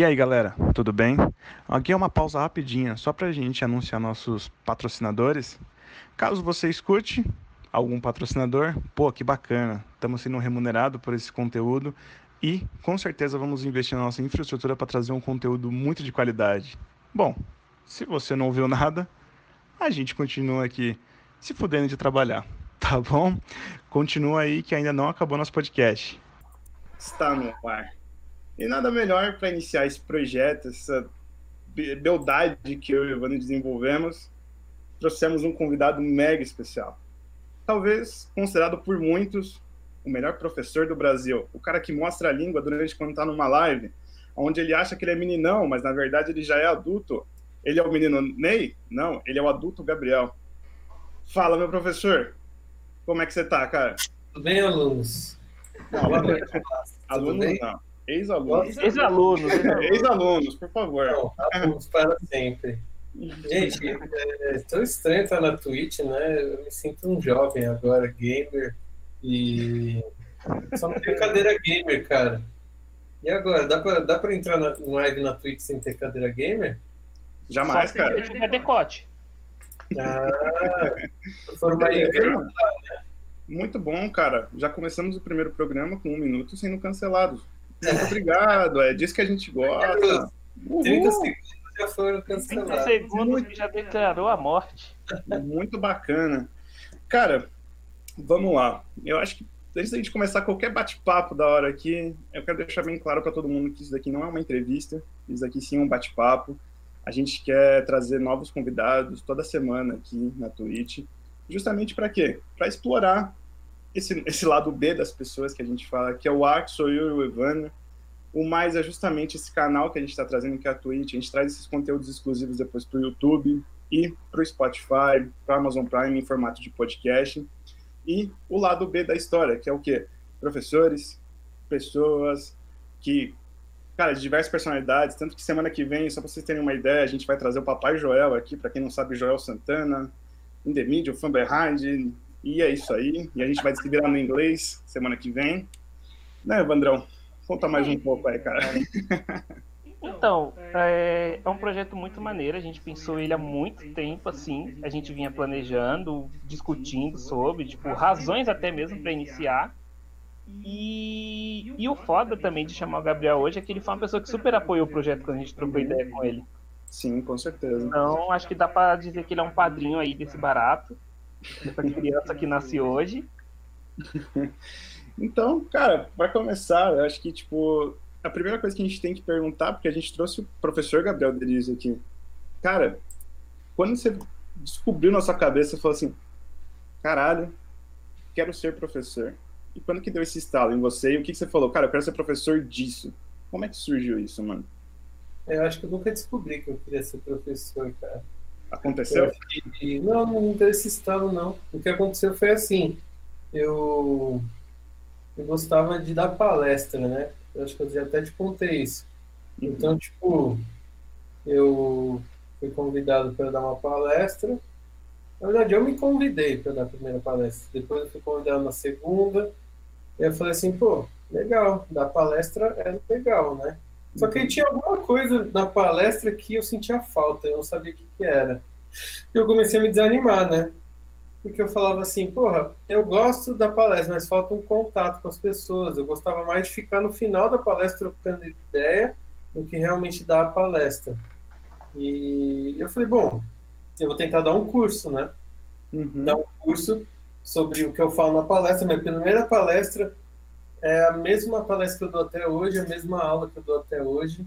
E aí, galera, tudo bem? Aqui é uma pausa rapidinha, só para a gente anunciar nossos patrocinadores. Caso você escute algum patrocinador, pô, que bacana, estamos sendo remunerados por esse conteúdo e com certeza vamos investir na nossa infraestrutura para trazer um conteúdo muito de qualidade. Bom, se você não ouviu nada, a gente continua aqui se fudendo de trabalhar, tá bom? Continua aí que ainda não acabou nosso podcast. Está no ar. E nada melhor para iniciar esse projeto, essa beldade que eu e o Evandro desenvolvemos, trouxemos um convidado mega especial. Talvez considerado por muitos o melhor professor do Brasil, o cara que mostra a língua durante quando está numa live, onde ele acha que ele é meninão, mas na verdade ele já é adulto. Ele é o menino Ney? Não, ele é o adulto Gabriel. Fala, meu professor. Como é que você tá, cara? Tudo bem, alunos? Não, alunos não. Ex-alunos. Ex-alunos. Ex-alunos, por favor. Não, alunos para sempre. Gente, é tão estranho estar na Twitch, né? Eu me sinto um jovem agora, gamer. E só não tem cadeira gamer, cara. E agora, dá pra, dá pra entrar na live na Twitch sem ter cadeira gamer? Jamais, cara. É decote. Ah, em Muito bom, cara. Já começamos o primeiro programa com um minuto sendo cancelados. Muito obrigado, é disso que a gente gosta. 30 segundos já foram 30 cancelados. segundos que já declarou a morte. Muito bacana. Cara, vamos lá. Eu acho que antes da gente começar qualquer bate-papo da hora aqui, eu quero deixar bem claro para todo mundo que isso daqui não é uma entrevista, isso daqui sim é um bate-papo. A gente quer trazer novos convidados toda semana aqui na Twitch, justamente para quê? Para explorar esse, esse lado B das pessoas que a gente fala, que é o A, que sou eu e o Evandro. O mais é justamente esse canal que a gente está trazendo, que é a Twitch. A gente traz esses conteúdos exclusivos depois para o YouTube e para o Spotify, para Amazon Prime em formato de podcast. E o lado B da história, que é o quê? Professores, pessoas que, cara, de diversas personalidades. Tanto que semana que vem, só para vocês terem uma ideia, a gente vai trazer o Papai Joel aqui, para quem não sabe, Joel Santana, In The Media, o Behind, e é isso aí. E a gente vai descobrir no inglês semana que vem. Né, Vandrão? Conta mais um pouco aí, cara. Então, é, é um projeto muito maneiro. A gente pensou ele há muito tempo, assim. A gente vinha planejando, discutindo sobre, tipo, razões até mesmo para iniciar. E, e o foda também de chamar o Gabriel hoje é que ele foi uma pessoa que super apoiou o projeto quando a gente trocou ideia com ele. Sim, com certeza. Então, acho que dá para dizer que ele é um padrinho aí desse barato, dessa criança que nasce hoje. Então, cara, para começar, eu acho que, tipo, a primeira coisa que a gente tem que perguntar, porque a gente trouxe o professor Gabriel Deriz aqui. Cara, quando você descobriu na sua cabeça, você falou assim, caralho, quero ser professor. E quando que deu esse estalo em você? E o que, que você falou? Cara, eu quero ser professor disso. Como é que surgiu isso, mano? Eu acho que eu nunca descobri que eu queria ser professor, cara. Aconteceu? Que- Não, não deu esse estalo, não. O que aconteceu foi assim, eu, eu gostava de dar palestra, né? Eu acho que eu já até te contei isso. Então, tipo, eu fui convidado para dar uma palestra. Na verdade, eu me convidei para dar a primeira palestra. Depois eu fui convidado na segunda. E eu falei assim, pô, legal, dar palestra é legal, né? Só que aí tinha alguma coisa na palestra que eu sentia falta, eu não sabia o que, que era. E eu comecei a me desanimar, né? Porque eu falava assim, porra, eu gosto da palestra, mas falta um contato com as pessoas. Eu gostava mais de ficar no final da palestra trocando ideia do que realmente dar a palestra. E eu falei, bom, eu vou tentar dar um curso, né? Uhum. dar um curso sobre o que eu falo na palestra. Minha primeira palestra é a mesma palestra que eu dou até hoje, a mesma aula que eu dou até hoje,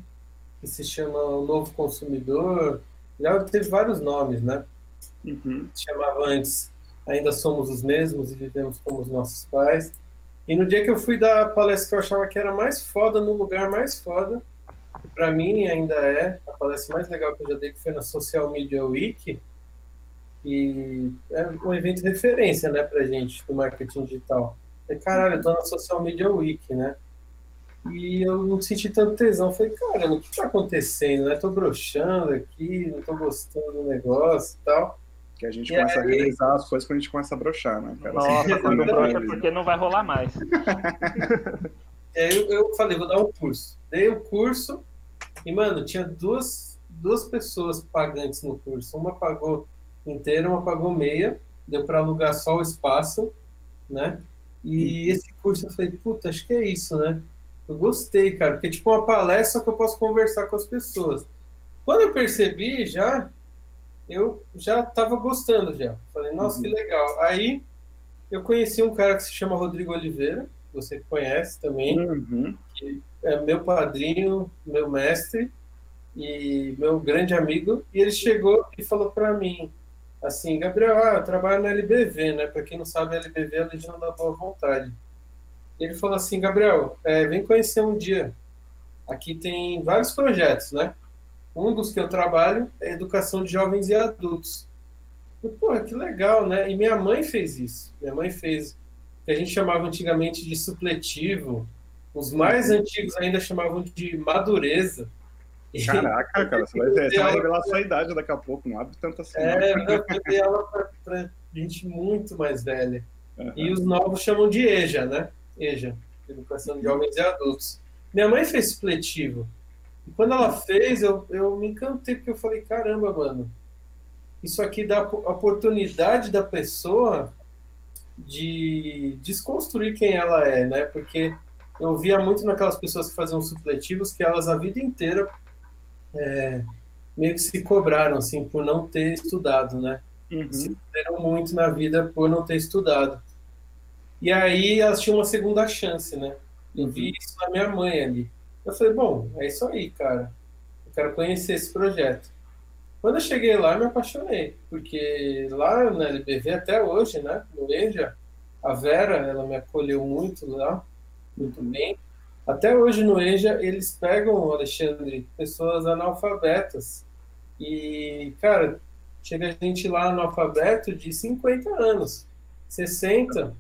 que se chama O Novo Consumidor. Já teve vários nomes, né? Uhum. Chamava antes Ainda Somos os Mesmos e Vivemos como os Nossos Pais. E no dia que eu fui dar a palestra que eu achava que era mais foda, no lugar mais foda, para mim ainda é a palestra mais legal que eu já dei, que foi na Social Media Week, e é um evento de referência, né, pra gente, do marketing digital. Falei, caralho, eu tô na Social Media Week, né? E eu não senti tanto tesão. Falei, caramba, o que tá acontecendo, né? Tô broxando aqui, não tô gostando do negócio e tal. Que a gente E começa a aí? realizar as coisas quando a gente começa a broxar, né, cara? Nossa, quando Não brocha porque não vai rolar mais. E aí eu, eu falei, vou dar um curso. Dei o curso, E, mano, tinha duas, duas pessoas pagantes no curso. Uma pagou inteira, uma pagou meia. Deu para alugar só o espaço, né? E esse curso eu falei, puta, acho que é isso, né? Eu gostei, cara, porque é tipo uma palestra que eu posso conversar com as pessoas. Quando eu percebi já, eu já estava gostando já. Falei, nossa, uhum. que legal. Aí eu conheci um cara que se chama Rodrigo Oliveira, você conhece também, uhum. que é meu padrinho, meu mestre e meu grande amigo. E ele chegou e falou para mim, assim, Gabriel, ah, eu trabalho na LBV, né? Para quem não sabe, a LBV é a Legião da Boa Vontade. Ele falou assim, Gabriel, é, vem conhecer um dia. Aqui tem vários projetos, né? Um dos que eu trabalho é educação de jovens e adultos. Pô, que legal, né? E minha mãe fez isso. Minha mãe fez o que a gente chamava antigamente de supletivo. Os mais antigos ainda chamavam de madureza. Caraca, cara, você vai, você vai revelar a sua idade daqui a pouco, não abre tanto assim. É, não, eu dei aula para gente muito mais velha. Uhum. E os novos chamam de EJA, né? EJA, Educação de Jovens e Adultos. Minha mãe fez supletivo. E quando ela fez, eu, eu me encantei, porque eu falei, caramba, mano, isso aqui dá a oportunidade da pessoa de desconstruir quem ela é, né? Porque eu via muito naquelas pessoas que faziam supletivos que elas a vida inteira é, meio que se cobraram, assim, por não ter estudado, né? Uhum. Se deram muito na vida por não ter estudado. E aí elas tinham uma segunda chance, né? Eu vi uhum. isso na minha mãe ali. Eu falei, bom, é isso aí, cara. Eu quero conhecer esse projeto. Quando eu cheguei lá, eu me apaixonei, porque lá na LBV, até hoje, né, no EJA, a Vera, ela me acolheu muito lá, muito bem. Até hoje no EJA, eles pegam, Alexandre, pessoas analfabetas. E, cara, chega gente lá analfabeto de 50 anos, 60.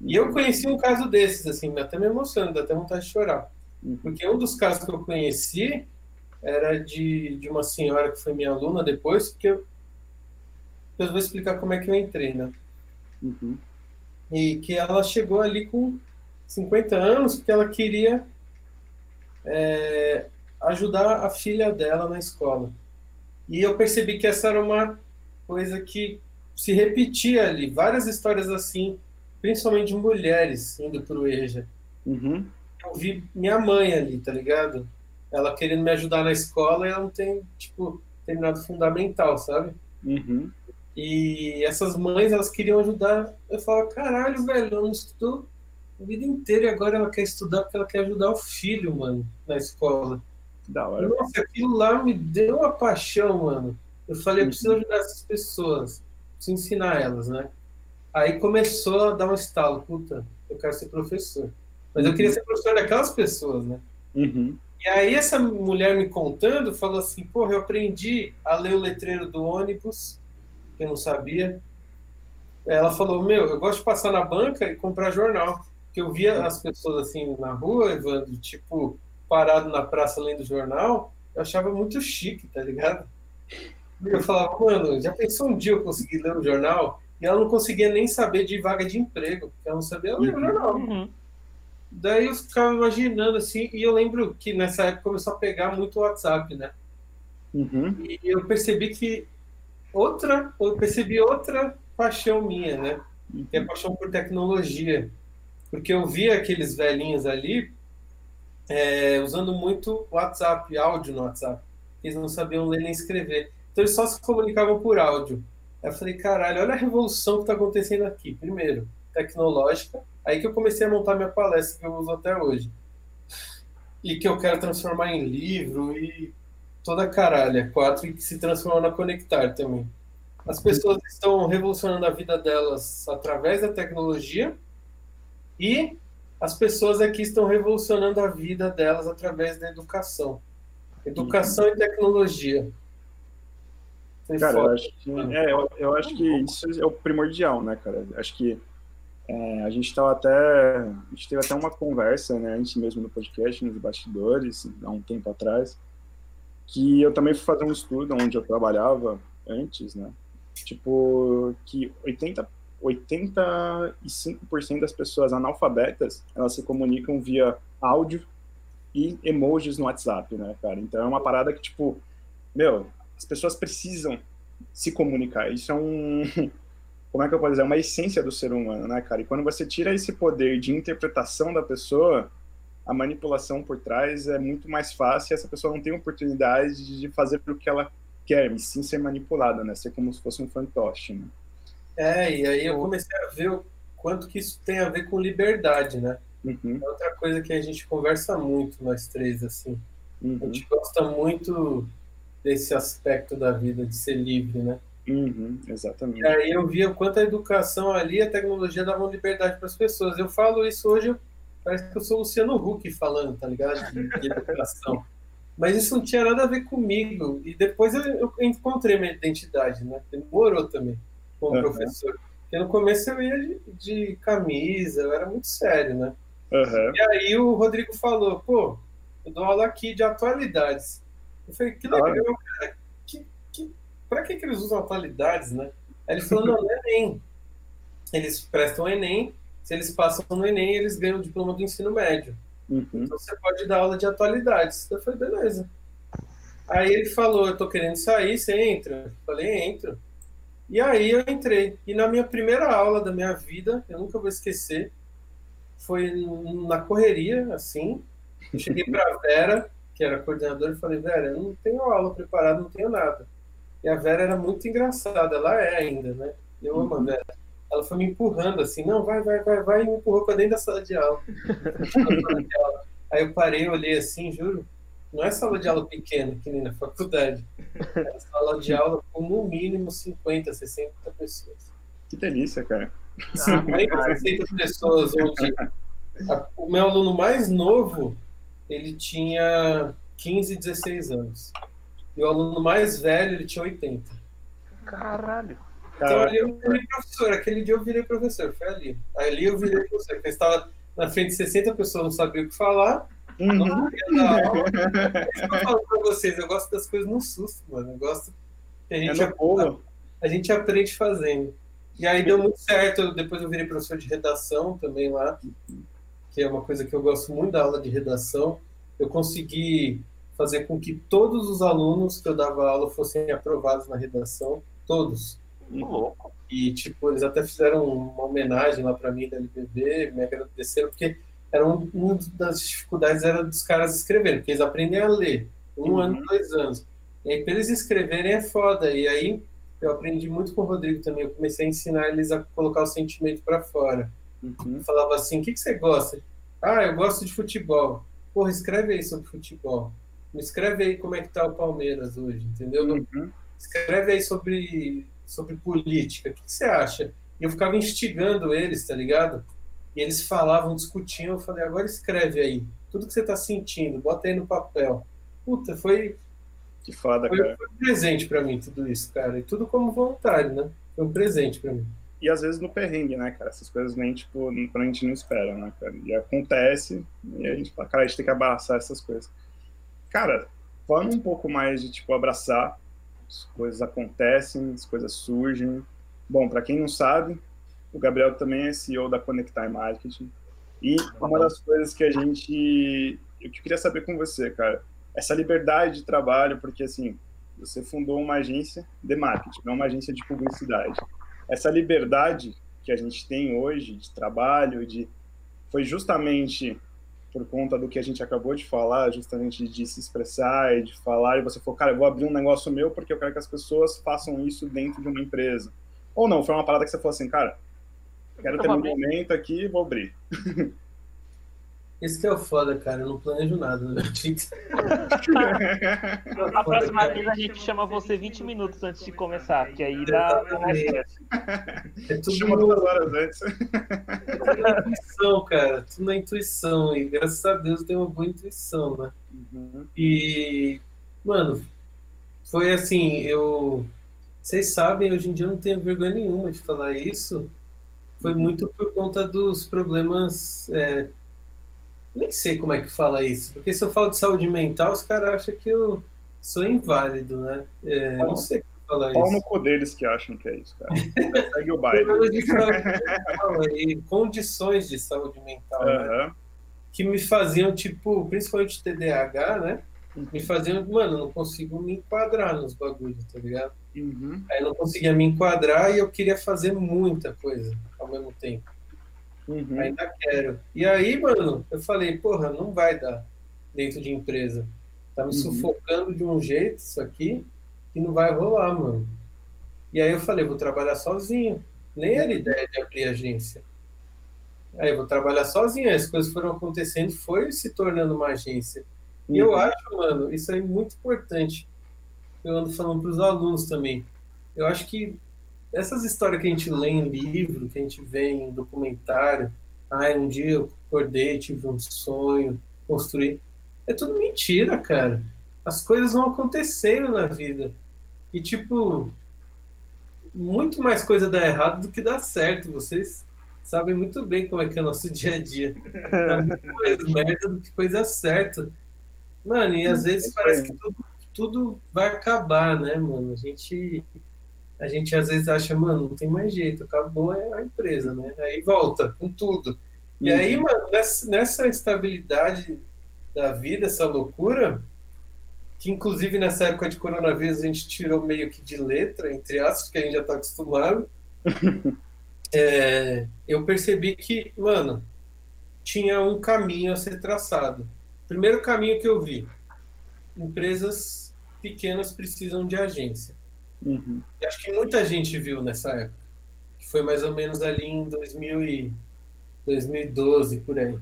E eu conheci um caso desses, assim, até me emocionando, dá até vontade de chorar. Uhum. Porque um dos casos que eu conheci era de, de uma senhora que foi minha aluna depois, porque eu, eu vou explicar como é que eu entrei, né? Uhum. E que ela chegou ali com 50 anos porque ela queria é, ajudar a filha dela na escola. E eu percebi que essa era uma coisa que se repetia ali, várias histórias assim, principalmente de mulheres indo para o EJA. Uhum. Eu vi minha mãe ali, tá ligado? Ela querendo me ajudar na escola e ela não tem, tipo, terminado fundamental, sabe? Uhum. E essas mães, elas queriam ajudar. Eu falo, caralho, velho, eu não estudou a vida inteira e agora ela quer estudar porque ela quer ajudar o filho, mano, na escola. Da hora. Nossa, aquilo lá me deu uma paixão, mano. Eu falei, eu preciso uhum. ajudar essas pessoas, preciso ensinar elas, né? Aí começou a dar um estalo, puta, eu quero ser professor. Mas eu queria uhum. ser professor daquelas pessoas, né? Uhum. E aí essa mulher me contando, falou assim, porra, eu aprendi a ler o letreiro do ônibus, que eu não sabia. Ela falou, meu, eu gosto de passar na banca e comprar jornal que eu via as pessoas assim na rua, Evandro, tipo, parado na praça lendo jornal, eu achava muito chique, tá ligado? E eu falava, mano, já pensou um dia eu conseguir ler um jornal? E ela não conseguia nem saber de vaga de emprego, porque ela não sabia ler o jornal. Uhum. Daí eu ficava imaginando assim, e eu lembro que nessa época começou a pegar muito o WhatsApp, né? Uhum. E eu percebi que outra, eu percebi outra paixão minha, né? Que é a paixão por tecnologia porque eu via aqueles velhinhos ali é, usando muito WhatsApp, áudio no WhatsApp. Eles não sabiam ler nem escrever. Então eles só se comunicavam por áudio. Aí eu falei, caralho, olha a revolução que está acontecendo aqui. Primeiro, tecnológica. Aí que eu comecei a montar minha palestra que eu uso até hoje. E que eu quero transformar em livro e toda a caralha. Quatro e que se transformou na Conectar também. As pessoas estão revolucionando a vida delas através da tecnologia e as pessoas aqui estão revolucionando a vida delas através da educação. Educação e tecnologia. Tem cara, eu acho, que, é, eu, eu, acho que isso é o primordial, né, cara? Acho que é, a gente estava até. A gente teve até uma conversa, né, antes mesmo no podcast, nos bastidores, há um tempo atrás, que eu também fui fazer um estudo onde eu trabalhava antes, né? Tipo, que 80 85% das pessoas analfabetas, elas se comunicam via áudio e emojis no WhatsApp, né, cara? Então é uma parada que, tipo, meu, as pessoas precisam se comunicar. Isso é um. Como é que eu posso dizer? É uma essência do ser humano, né, cara? E quando você tira esse poder de interpretação da pessoa, a manipulação por trás é muito mais fácil e essa pessoa não tem oportunidade de fazer o que ela quer, e sim ser manipulada, né? Ser como se fosse um fantoche, né? É, e aí eu comecei a ver o quanto que isso tem a ver com liberdade, né? Uhum. É outra coisa que a gente conversa muito, nós três, assim. Uhum. A gente gosta muito desse aspecto da vida, de ser livre, né? Uhum. Exatamente. E aí eu via o quanto a educação ali, a tecnologia davam liberdade para as pessoas. Eu falo isso hoje, parece que eu sou o Luciano Huck falando, tá ligado? De, de educação. Mas isso não tinha nada a ver comigo. E depois eu, eu encontrei minha identidade, né? Demorou também, como Uhum. professor. Porque no começo eu ia de, de camisa, eu era muito sério, né? Uhum. E aí o Rodrigo falou, pô, eu dou aula aqui de atualidades. Eu falei, que legal, cara. Que, que, que, eles usam atualidades, né? Aí ele falou, não, não é Enem. Eles prestam Enem, se eles passam no Enem, eles ganham o diploma do ensino médio. Uhum. Então você pode dar aula de atualidades. Eu falei, beleza. Aí ele falou, eu tô querendo sair, você entra? Eu falei, entro. E aí eu entrei. E na minha primeira aula da minha vida, eu nunca vou esquecer, foi na correria, assim. Eu cheguei pra Vera, que era coordenadora, e falei, Vera, eu não tenho aula preparada, não tenho nada. E a Vera era muito engraçada, ela é ainda, né? Eu amo a Vera. Ela foi me empurrando assim, não, vai, vai, vai, vai, e me empurrou pra dentro da sala de aula. Aí eu parei, olhei assim, juro, não é sala de aula pequena, que nem na faculdade. É sala de aula com no mínimo 50, 60 pessoas. Que delícia, cara. 50, 60 pessoas, onde a- o meu aluno mais novo, ele tinha 15, 16 anos. E o aluno mais velho, ele tinha 80. Caralho. Então ali eu virei professor, aquele dia eu virei professor, foi ali. Ali eu virei professor, porque eu estava na frente de 60 pessoas, não sabia o que falar, Uhum. não sabia dar aula. É isso que eu falo pra vocês, eu gosto das coisas no susto, mano. Eu gosto que a É gente, no pulo. a gente aprende fazendo. E aí deu muito certo, depois eu virei professor de redação também lá, que é uma coisa que eu gosto muito da aula de redação. Eu consegui fazer com que todos os alunos que eu dava aula fossem aprovados na redação, todos. Louco. E, tipo, eles até fizeram uma homenagem lá para mim da LBB, me agradeceram, porque era um, uma das dificuldades era dos caras escreverem, porque eles aprendem a ler. Um Uhum. ano, dois anos. E aí, para eles escreverem é foda. E aí, eu aprendi muito com o Rodrigo também. Eu comecei a ensinar eles a colocar o sentimento para fora. Uhum. Falava assim: o que, que você gosta? Ah, eu gosto de futebol. Porra, escreve aí sobre futebol. Me escreve aí como é que tá o Palmeiras hoje, entendeu? Uhum. escreve aí sobre, sobre política, o que, que você acha? E eu ficava instigando eles, tá ligado? E eles falavam, discutiam, eu falei, agora escreve aí, tudo que você tá sentindo, bota aí no papel. Puta, foi, Que foda, foi, cara. foi um presente pra mim tudo isso, cara, e tudo como voluntário, né? Foi um presente pra mim. E às vezes no perrengue, né, cara? Essas coisas nem, tipo, a gente não espera, né, cara? E acontece, e a gente fala, cara, a gente tem que abraçar essas coisas. Cara, vamos um pouco mais de, tipo, abraçar. As coisas acontecem, as coisas surgem. Bom, para quem não sabe, o Gabriel também é CEO da Conectar Marketing. E uma das coisas que a gente. Eu queria saber com você, cara, essa liberdade de trabalho, porque assim, você fundou uma agência de marketing, não uma agência de publicidade. Essa liberdade que a gente tem hoje de trabalho, de foi justamente por conta do que a gente acabou de falar, justamente de se expressar e de falar, e você falou, cara, eu vou abrir um negócio meu porque eu quero que as pessoas façam isso dentro de uma empresa. Ou não, foi uma parada que você falou assim, cara, quero ter um momento aqui e vou abrir. Isso que é o foda, cara, eu não planejo nada, né? A próxima vez a gente chama você 20 minutos antes de começar, porque aí dá. É tudo Chama duas horas antes. tudo na intuição, cara, tudo na intuição, e graças a Deus eu tenho uma boa intuição, né? Uhum. E, mano, foi assim, eu. Vocês sabem, hoje em dia eu não tenho vergonha nenhuma de falar isso. Foi muito por conta dos problemas. é, nem sei como é que fala isso, porque se eu falo de saúde mental, os caras acham que eu sou inválido, né? É, não sei como falar Pau no isso. cu deles que acham que é isso, cara. Segue o baile. De saúde mental e condições de saúde mental, né? Que me faziam, tipo, principalmente TDAH, né? Me faziam, mano, não consigo me enquadrar nos bagulhos, tá ligado? Uhum. Aí eu não conseguia me enquadrar e eu queria fazer muita coisa ao mesmo tempo. Uhum. Ainda quero. E aí, mano, eu falei, porra, não vai dar dentro de empresa. Tá me uhum. sufocando de um jeito isso aqui que não vai rolar, mano. E aí eu falei, vou trabalhar sozinho. Nem era ideia de abrir agência. Aí eu vou trabalhar sozinho. As coisas foram acontecendo, foi se tornando uma agência. E eu uhum. acho, mano, isso é muito importante. Eu ando falando para os alunos também. Eu acho que essas histórias que a gente lê em livro, que a gente vê em documentário, ah, um dia eu acordei, tive um sonho, construí. É tudo mentira, cara. As coisas vão acontecendo na vida. E, tipo, muito mais coisa dá errado do que dá certo. Vocês sabem muito bem como é que é o nosso dia a dia. Dá muito mais merda do que coisa certa. Mano, e às vezes parece que tudo, tudo vai acabar, né, mano? A gente, a gente às vezes acha, mano, não tem mais jeito, acabou a empresa, né? Aí volta com tudo. E aí, uhum. mano, nessa, nessa estabilidade da vida, essa loucura, que inclusive nessa época de coronavírus a gente tirou meio que de letra, entre aspas, que a gente já está acostumado, é, eu percebi que, mano, tinha um caminho a ser traçado. Primeiro caminho que eu vi: empresas pequenas precisam de agência. Uhum. Acho que muita gente viu nessa época, que foi mais ou menos ali em 2000 e 2012 por aí.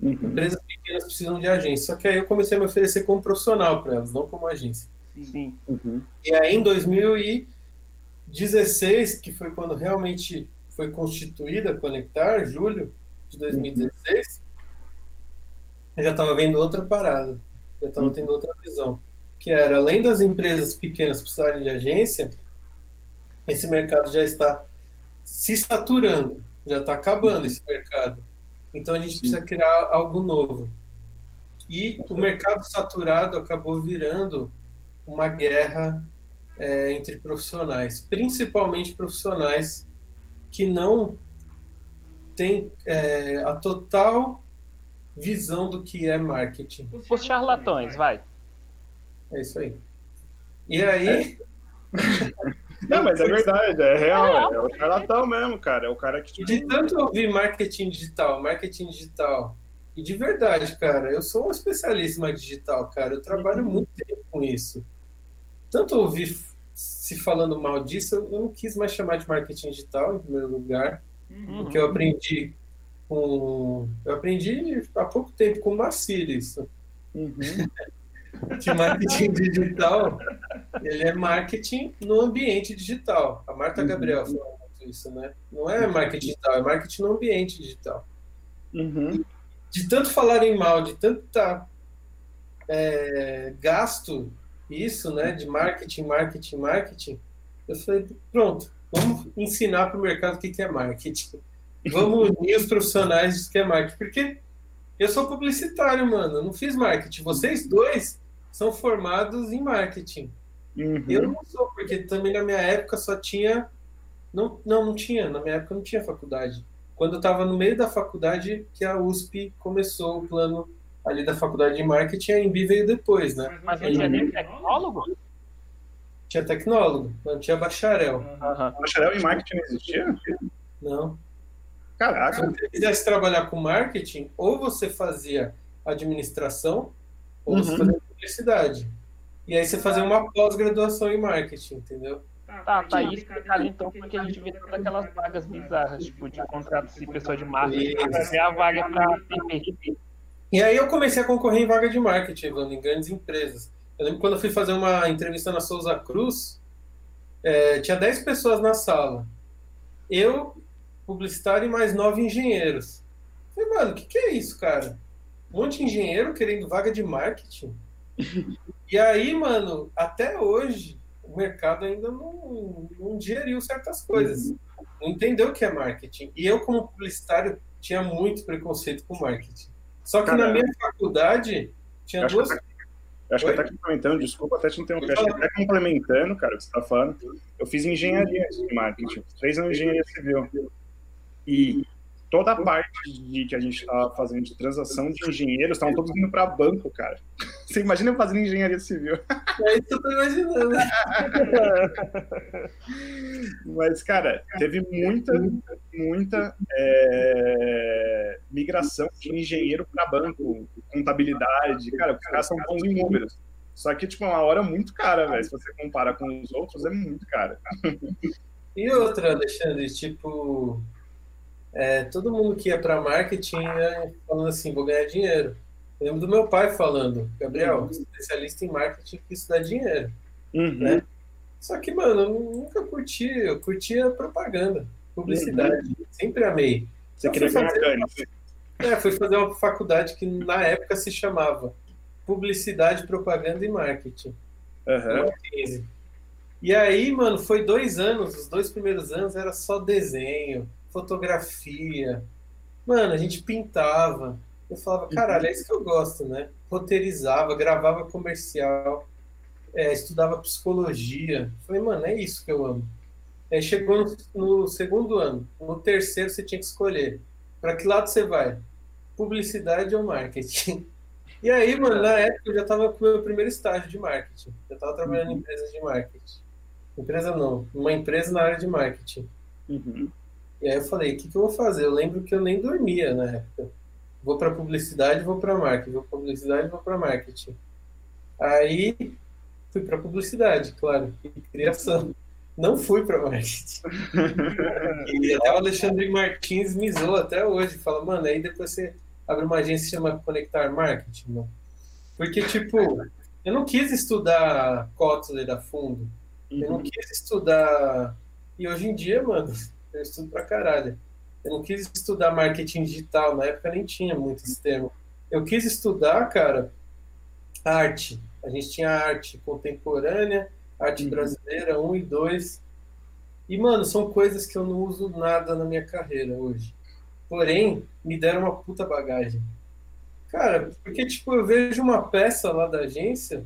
Uhum. Empresas pequenas precisam de agência. Só que aí eu comecei a me oferecer como profissional para elas, não como agência. Sim. Uhum. E aí em 2016, que foi quando realmente foi constituída a Conectar, julho de 2016, eu já estava vendo outra parada, já estava tendo outra visão, que era além das empresas pequenas precisarem de agência, esse mercado já está se saturando, já está acabando esse mercado. Então a gente precisa criar algo novo. E o mercado saturado acabou virando uma guerra é, entre profissionais, principalmente profissionais que não têm é, a total visão do que é marketing. Os charlatões, vai. É isso aí. E aí. Não, mas é verdade, é real, é o charlatão mesmo, cara. É o cara que. Tipo... De tanto ouvir marketing digital, marketing digital. E de verdade, cara, eu sou um especialista em digital, cara. Eu trabalho uhum. muito tempo com isso. Tanto ouvir se falando mal disso, eu não quis mais chamar de marketing digital, em primeiro lugar. Uhum. Porque eu aprendi com. Eu aprendi há pouco tempo com o Macir isso. Uhum. que marketing digital ele é marketing no ambiente digital. A Marta uhum. Gabriel falou isso, né? Não é marketing digital, é marketing no ambiente digital. Uhum. De tanto falarem mal, de tanto tá, é, gasto isso, né? De marketing, marketing, marketing. Eu falei, pronto, vamos ensinar para o mercado o que é marketing. Vamos unir os profissionais que é marketing. Porque eu sou publicitário, mano. Eu não fiz marketing. Vocês dois são formados em marketing. Uhum. Eu não sou, porque também na minha época só tinha. Não, não, não tinha. Na minha época não tinha faculdade. Quando eu estava no meio da faculdade, que a USP começou o plano ali da faculdade de marketing, a Embi veio depois, né? Mas não tinha nem tecnólogo? Tinha tecnólogo, não tinha bacharel. Uhum. Bacharel em marketing não existia? Não. Caraca. Se você quisesse trabalhar com marketing, ou você fazia administração, ou uhum. você fazia publicidade. E aí você fazia uma pós-graduação em marketing, entendeu? Tá, tá aí explicado então porque a gente vê todas aquelas vagas bizarras, tipo, de contratos de pessoa de marketing, fazer a vaga para E aí eu comecei a concorrer em vaga de marketing, Evandro, em grandes empresas. Eu lembro quando eu fui fazer uma entrevista na Souza Cruz, é, tinha 10 pessoas na sala. Eu, publicitário e mais nove engenheiros. Eu falei, mano, o que, que é isso, cara? Um monte de engenheiro querendo vaga de marketing. e aí, mano, até hoje, o mercado ainda não, não digeriu certas coisas. Uhum. Não entendeu o que é marketing. E eu, como publicitário, tinha muito preconceito com marketing. Só que Caramba. na minha faculdade, tinha duas. Eu acho Oi? que até complementando, desculpa até te interromper, acho que até complementando, cara, o que você está falando, eu fiz engenharia de marketing, três anos de engenharia civil. E toda a parte de, que a gente estava fazendo de transação de engenheiros estavam todos indo para banco, cara. Você imagina eu fazendo engenharia civil? É isso que eu tô imaginando. Mas, cara, teve muita, muita é, migração de engenheiro para banco, contabilidade. Cara, os caras são bons em números. Só que, tipo, é uma hora muito cara, velho. Se você compara com os outros, é muito cara. E outra, Alexandre, tipo, é, todo mundo que ia para marketing ia falando assim, vou ganhar dinheiro. Eu lembro do meu pai falando, Gabriel, uhum. especialista em marketing que isso dá dinheiro. Uhum. Né? Só que, mano, eu nunca curti, eu curtia propaganda, publicidade, uhum. sempre amei. Você queria ganhar ganho. É, fui fazer uma faculdade que na época se chamava Publicidade, Propaganda e Marketing. Uhum. E aí, mano, foi dois anos, os dois primeiros anos era só desenho, fotografia. Mano, a gente pintava. Eu falava, caralho, é isso que eu gosto, né? Roteirizava, gravava comercial, é, estudava psicologia. Falei, mano, é isso que eu amo. Aí chegou no, no segundo ano. No terceiro você tinha que escolher. Para que lado você vai? Publicidade ou marketing? E aí, mano, na época eu já estava com o meu primeiro estágio de marketing. Eu estava trabalhando uhum. em empresas de marketing. Empresa não, uma empresa na área de marketing. Uhum. E aí eu falei, o que, que eu vou fazer? Eu lembro que eu nem dormia na época. Vou para publicidade, vou para marketing. Vou para publicidade, vou para marketing. Aí fui para publicidade, claro, e criação. Não fui para marketing. e até o Alexandre Martins me zoou até hoje. Fala, mano, aí depois você abre uma agência que chama Conectar Marketing, mano. Porque, tipo, eu não quis estudar Kotler a fundo. Eu não uhum. quis estudar. E hoje em dia, mano, eu estudo pra caralho. Eu não quis estudar marketing digital, na época nem tinha muito esse termo. Eu quis estudar, cara, arte. A gente tinha arte contemporânea, arte uhum. brasileira 1 e 2. E, mano, são coisas que eu não uso nada na minha carreira hoje. Porém, me deram uma puta bagagem. Cara, porque, tipo, eu vejo uma peça lá da agência,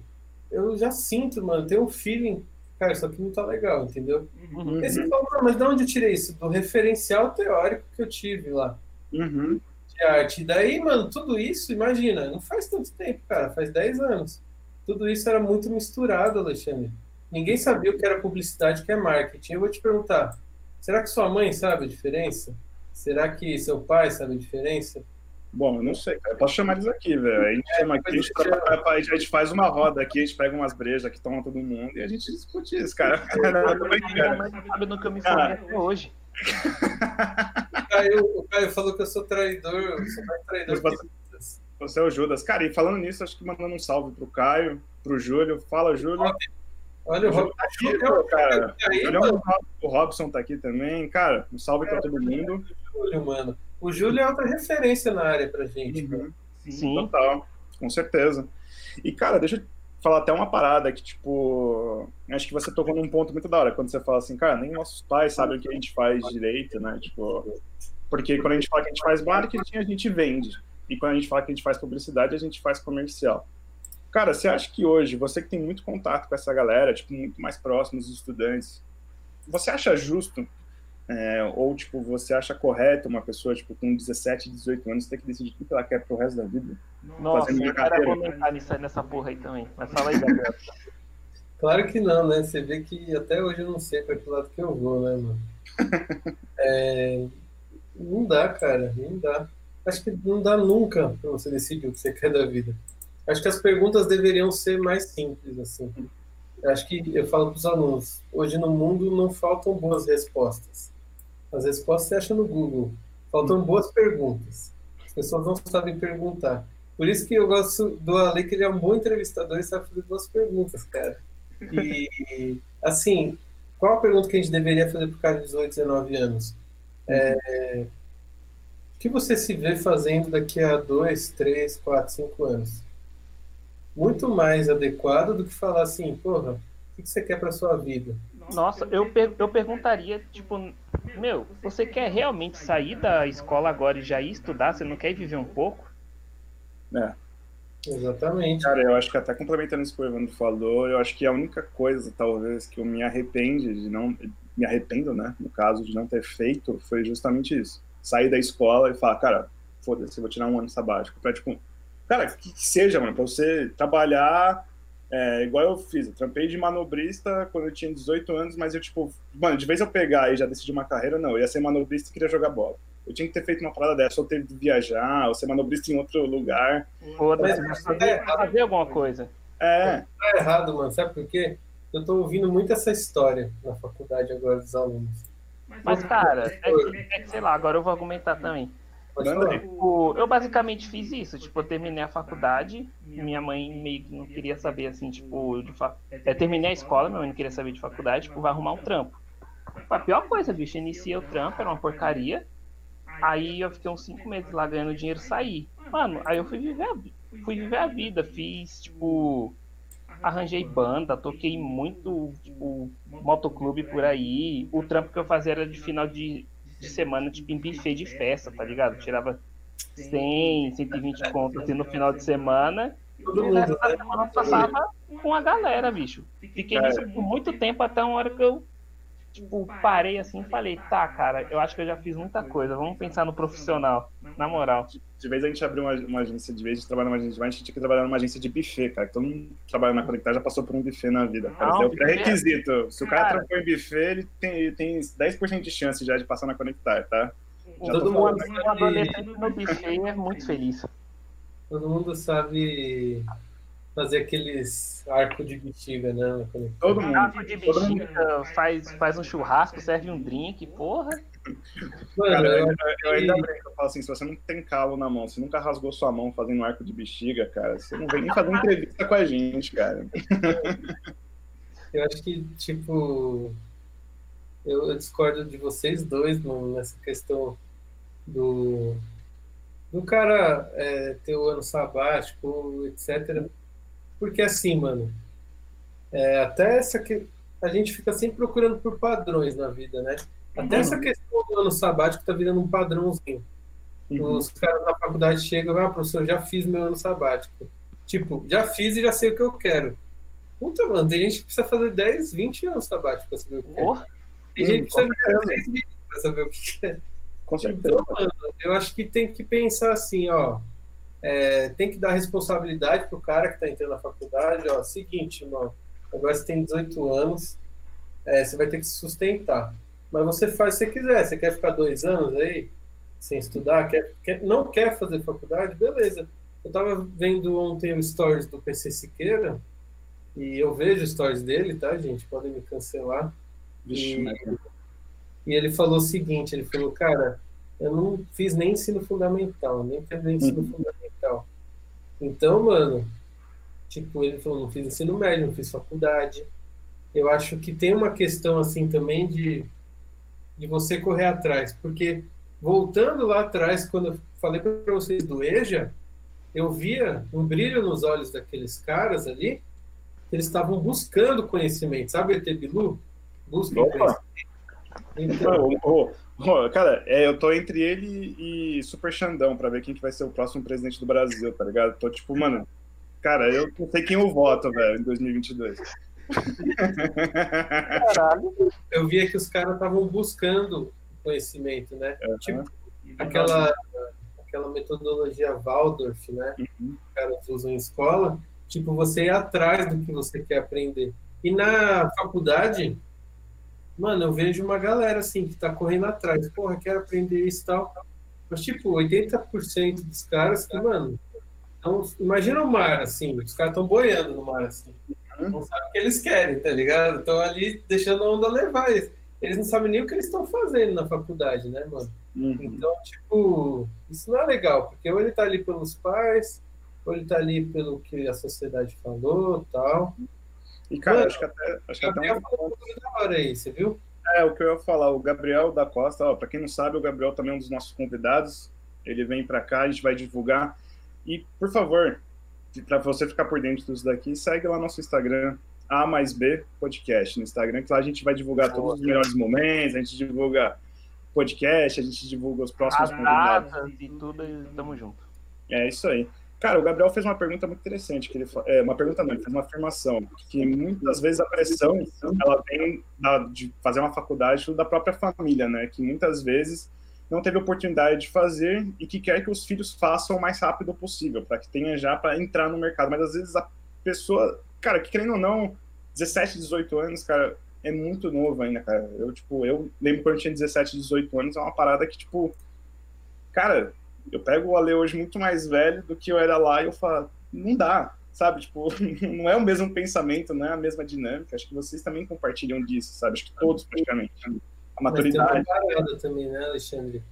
eu já sinto, mano, tem um feeling cara, isso aqui não tá legal, entendeu? Uhum. Aí você fala, mas de onde eu tirei isso? Do referencial teórico que eu tive lá. Uhum. De arte. E daí, mano, tudo isso, imagina, não faz tanto tempo, cara, faz 10 anos. Tudo isso era muito misturado, Alexandre. Ninguém sabia o que era publicidade, o que é marketing. Eu vou te perguntar, será que sua mãe sabe a diferença? Será que seu pai sabe a diferença? Bom, eu não sei, cara. Eu posso chamar eles aqui, velho. A gente é, chama aqui, a gente, trabalha, a gente faz uma roda aqui, a gente pega umas brejas que toma todo mundo e a gente discute isso, cara. sabe no que eu me formei até hoje. O Caio, o Caio falou que eu sou traidor, eu sou mais traidor você, que. Você é o Judas. Cara, e falando nisso, acho que mandando um salve pro Caio, pro Júlio. Fala, Júlio. Olha, o Robson tá aqui, pô, cara. o Robson tá aqui também. Cara, um salve cara, pra todo mundo. Júlio, mano. O Júlio é outra referência na área pra gente. Uhum. Sim, Sim, total. Com certeza. E, cara, deixa eu falar até uma parada que, tipo, acho que você tocou num ponto muito da hora, quando você fala assim, cara, nem nossos pais sabem o que a gente faz direito, né? Tipo, porque quando a gente fala que a gente faz marketing, a gente vende. E quando a gente fala que a gente faz publicidade, a gente faz comercial. Cara, você acha que hoje, você que tem muito contato com essa galera, tipo, muito mais próximo dos estudantes, você acha justo é, ou, tipo, você acha correto uma pessoa, tipo, com 17, 18 anos ter que decidir o que ela quer pro resto da vida? Nossa, eu quero comentar nisso, nessa porra aí também. Mas fala aí, Gabriel. Claro que não, né? Você vê que até hoje eu não sei para que lado que eu vou, né, mano? É... Não dá, cara, não dá. Acho que não dá nunca para você decidir o que você quer da vida. Acho que as perguntas deveriam ser mais simples, assim. Acho que eu falo para os alunos, hoje no mundo não faltam boas respostas. As respostas você acha no Google. Faltam boas perguntas. As pessoas não sabem perguntar. Por isso que eu gosto do Ale, que ele é um bom entrevistador e sabe fazer boas perguntas, cara. E, assim, qual a pergunta que a gente deveria fazer o cara de 18, 19 anos? É, o que você se vê fazendo daqui a 2, 3, 4, 5 anos? Muito mais adequado do que falar assim, porra, o que você quer para sua vida? Nossa, eu, per eu perguntaria, tipo, meu, você quer realmente sair da escola agora e já ir estudar? Você não quer viver um pouco? É. Exatamente. Cara, eu acho que até complementando isso que o Evandro falou, eu acho que a única coisa, talvez, que eu me arrependo de não. Me arrependo, né? No caso, de não ter feito, foi justamente isso. sair da escola e falar, cara, foda-se, eu vou tirar um ano sabático. Pra, tipo, cara, que, que seja, mano, pra você trabalhar é, igual eu fiz. Eu trampei de manobrista quando eu tinha 18 anos, mas eu, tipo, mano, de vez eu pegar e já decidir uma carreira, não, eu ia ser manobrista e queria jogar bola. Eu tinha que ter feito uma parada dessa, ou ter de viajar, ou ser manobrista em outro lugar. Foda-se, fazer, fazer alguma coisa. É. Tá errado, mano. Sabe por quê? Eu tô ouvindo muito essa história na faculdade agora dos alunos. Mas, cara, é que, é que, sei lá, agora eu vou argumentar também. Tipo, eu basicamente fiz isso, tipo, eu terminei a faculdade, minha mãe meio que não queria saber, assim, tipo, de fa... é, terminei a escola, minha mãe não queria saber de faculdade, tipo, vai arrumar um trampo. A pior coisa, bicho, iniciei o trampo, era uma porcaria, aí eu fiquei uns cinco meses lá ganhando dinheiro e saí. Mano, aí eu fui viver a, fui viver a vida, fiz, tipo, arranjei banda, toquei muito, tipo, motoclube por aí, o trampo que eu fazia era de final de de semana, tipo, em buffet de festa, tá ligado? Tirava 100, 120 contas assim, no final de semana. Todo e o resto da semana passava com a galera, bicho. Fiquei nisso por muito tempo, até uma hora que eu tipo, parei assim e falei, tá, cara, eu acho que eu já fiz muita coisa, vamos pensar no profissional, na moral. De vez a gente abriu uma, uma agência, de vez de trabalhar numa agência, a gente tinha que trabalhar numa agência de buffet, cara. Todo mundo trabalha na Conectar já passou por um buffet na vida, cara. Não, é o pré-requisito. Se o cara, cara trampou em buffet, ele tem, ele tem 10% de chance já de passar na Conectar, tá? Já todo mundo que... no buffet é muito feliz. Todo mundo sabe fazer aqueles arco de bexiga, né? Todo mundo. Arco de bexiga, faz, faz um churrasco, serve um drink, porra. Mano, cara, eu, eu, ainda brinco, eu falo assim, se você não tem calo na mão, se nunca rasgou sua mão fazendo um arco de bexiga, cara, você não vem nem fazer entrevista com a gente, cara. Eu acho que, tipo, eu, eu discordo de vocês dois mano, nessa questão do, do cara é, ter o ano sabático, etc. Porque assim, mano, é, até essa que a gente fica sempre procurando por padrões na vida, né? Até uhum. essa questão do ano sabático tá virando um padrãozinho. Uhum. Os caras da faculdade chegam, ah, professor, já fiz meu ano sabático. Tipo, já fiz e já sei o que eu quero. Puta, mano, tem gente que precisa fazer 10, 20 anos sabático pra saber o que quer. Tem gente que precisa fazer 10 20 pra saber o que quer. Com certeza. Então, mano, eu acho que tem que pensar assim, ó. É, tem que dar responsabilidade pro cara que tá entrando na faculdade, ó. Seguinte, mano, agora você tem 18 anos, é, você vai ter que se sustentar. Mas você faz se você quiser. Você quer ficar dois anos aí sem estudar? Quer, quer, não quer fazer faculdade? Beleza. Eu tava vendo ontem o stories do PC Siqueira e eu vejo stories dele, tá, gente? Podem me cancelar. Vixe, e, e ele falou o seguinte: ele falou, cara, eu não fiz nem ensino fundamental, nem fiz ensino uhum. fundamental. Então, mano, tipo, ele falou, não fiz ensino médio, não fiz faculdade. Eu acho que tem uma questão assim também de de você correr atrás. Porque, voltando lá atrás, quando eu falei para vocês do EJA, eu via um brilho nos olhos daqueles caras ali, eles estavam buscando conhecimento. Sabe ET Bilu? Busca conhecimento. Então, oh, oh, cara, é, eu tô entre ele e Super Xandão para ver quem que vai ser o próximo presidente do Brasil, tá ligado? Tô tipo, mano, cara, eu não sei quem eu voto, velho, em 2022. Caralho. Eu via que os caras estavam buscando conhecimento, né? Uhum. Tipo, aquela, aquela metodologia Waldorf, né? Uhum. Que os caras usam em escola. Tipo, você ir atrás do que você quer aprender. E na faculdade, mano, eu vejo uma galera assim que tá correndo atrás. Porra, quero aprender isso e tal. Mas, tipo, 80% dos caras que, mano, então, imagina o mar, assim, os caras estão boiando no mar, assim não sabem o que eles querem, tá ligado? Estão ali deixando a onda levar. Eles, eles não sabem nem o que eles estão fazendo na faculdade, né, mano? Uhum. Então, tipo, isso não é legal, porque ou ele tá ali pelos pais, ou ele tá ali pelo que a sociedade falou tal. E, cara, mano, acho que até. Acho que até um... da hora aí, você viu? É, o que eu ia falar, o Gabriel da Costa, ó, para quem não sabe, o Gabriel também é um dos nossos convidados. Ele vem para cá, a gente vai divulgar. E, por favor, para você ficar por dentro disso daqui, segue lá nosso Instagram, A mais B Podcast, no Instagram, que lá a gente vai divulgar todos os melhores momentos, a gente divulga podcast, a gente divulga os próximos As convidados. e tudo, e tamo junto. É isso aí. Cara, o Gabriel fez uma pergunta muito interessante, que ele é, uma pergunta não, ele fez uma afirmação, que muitas vezes a pressão, ela vem da, de fazer uma faculdade da própria família, né? Que muitas vezes não teve oportunidade de fazer e que quer que os filhos façam o mais rápido possível, para que tenha já para entrar no mercado. Mas às vezes a pessoa, cara, que querendo ou não, 17, 18 anos, cara, é muito novo ainda, cara. Eu, tipo, eu lembro quando eu tinha 17, 18 anos, é uma parada que, tipo, cara, eu pego o Ale hoje muito mais velho do que eu era lá e eu falo, não dá, sabe? Tipo, não é o mesmo pensamento, não é a mesma dinâmica. Acho que vocês também compartilham disso, sabe? Acho que todos praticamente. A maturidade. Mas também, né, Alexandre?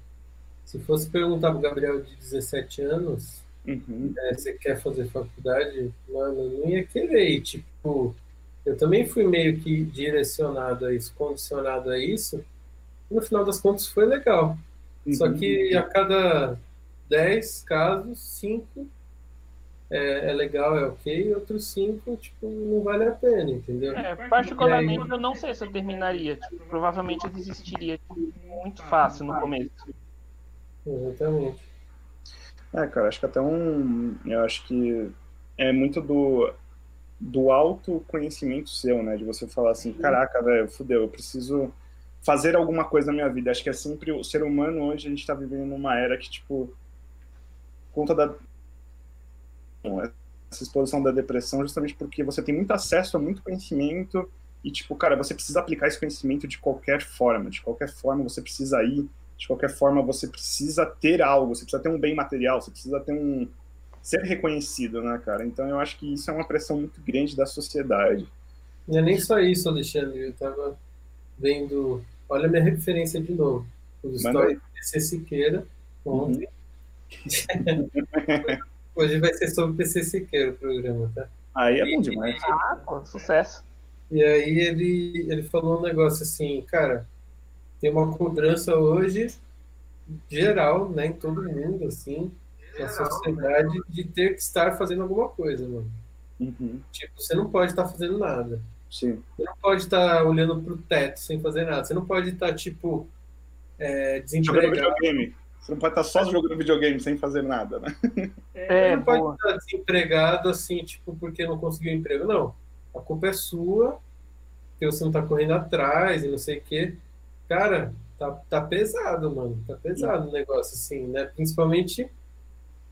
Se fosse perguntar pro Gabriel de 17 anos, uhum. é, você quer fazer faculdade, mano, não ia querer. E, tipo, eu também fui meio que direcionado a isso, condicionado a isso. E no final das contas foi legal. Uhum. Só que a cada 10 casos, 5 é, é, legal, é ok, e outros 5, tipo, não vale a pena, entendeu? É, particularmente aí... eu não sei se eu terminaria. Tipo, provavelmente eu desistiria tipo, muito fácil no começo. Exatamente. É, cara, acho que até um. Eu acho que é muito do do autoconhecimento seu, né? De você falar assim, caraca, velho, fudeu, eu preciso fazer alguma coisa na minha vida. Acho que é sempre o ser humano hoje, a gente tá vivendo numa era que, tipo, conta da essa exposição da depressão justamente porque você tem muito acesso a muito conhecimento e, tipo, cara, você precisa aplicar esse conhecimento de qualquer forma, de qualquer forma você precisa ir, de qualquer forma você precisa ter algo, você precisa ter um bem material, você precisa ter um, ser reconhecido, né, cara? Então eu acho que isso é uma pressão muito grande da sociedade. Não é nem só isso, Alexandre. Eu tava vendo. Olha a minha referência de novo. Os stories PC Siqueira ontem. Uhum. Hoje vai ser sobre PC Siqueira o programa, tá? Aí é bom demais. Ah, pô, sucesso. E aí ele, ele falou um negócio assim, cara, tem uma cobrança hoje geral, né, em todo mundo, assim, na sociedade de ter que estar fazendo alguma coisa, mano. Uhum. Tipo, você não pode estar fazendo nada. Sim. Você não pode estar olhando pro teto sem fazer nada. Você não pode estar, tipo, é, desempregado. Jogando videogame. Você não pode estar só jogando videogame sem fazer nada, né? É, você não pode estar desempregado assim, tipo, porque não conseguiu emprego. Não. A culpa é sua, que você não tá correndo atrás e não sei o quê. Cara, tá, tá pesado, mano. Tá pesado o negócio, assim, né? Principalmente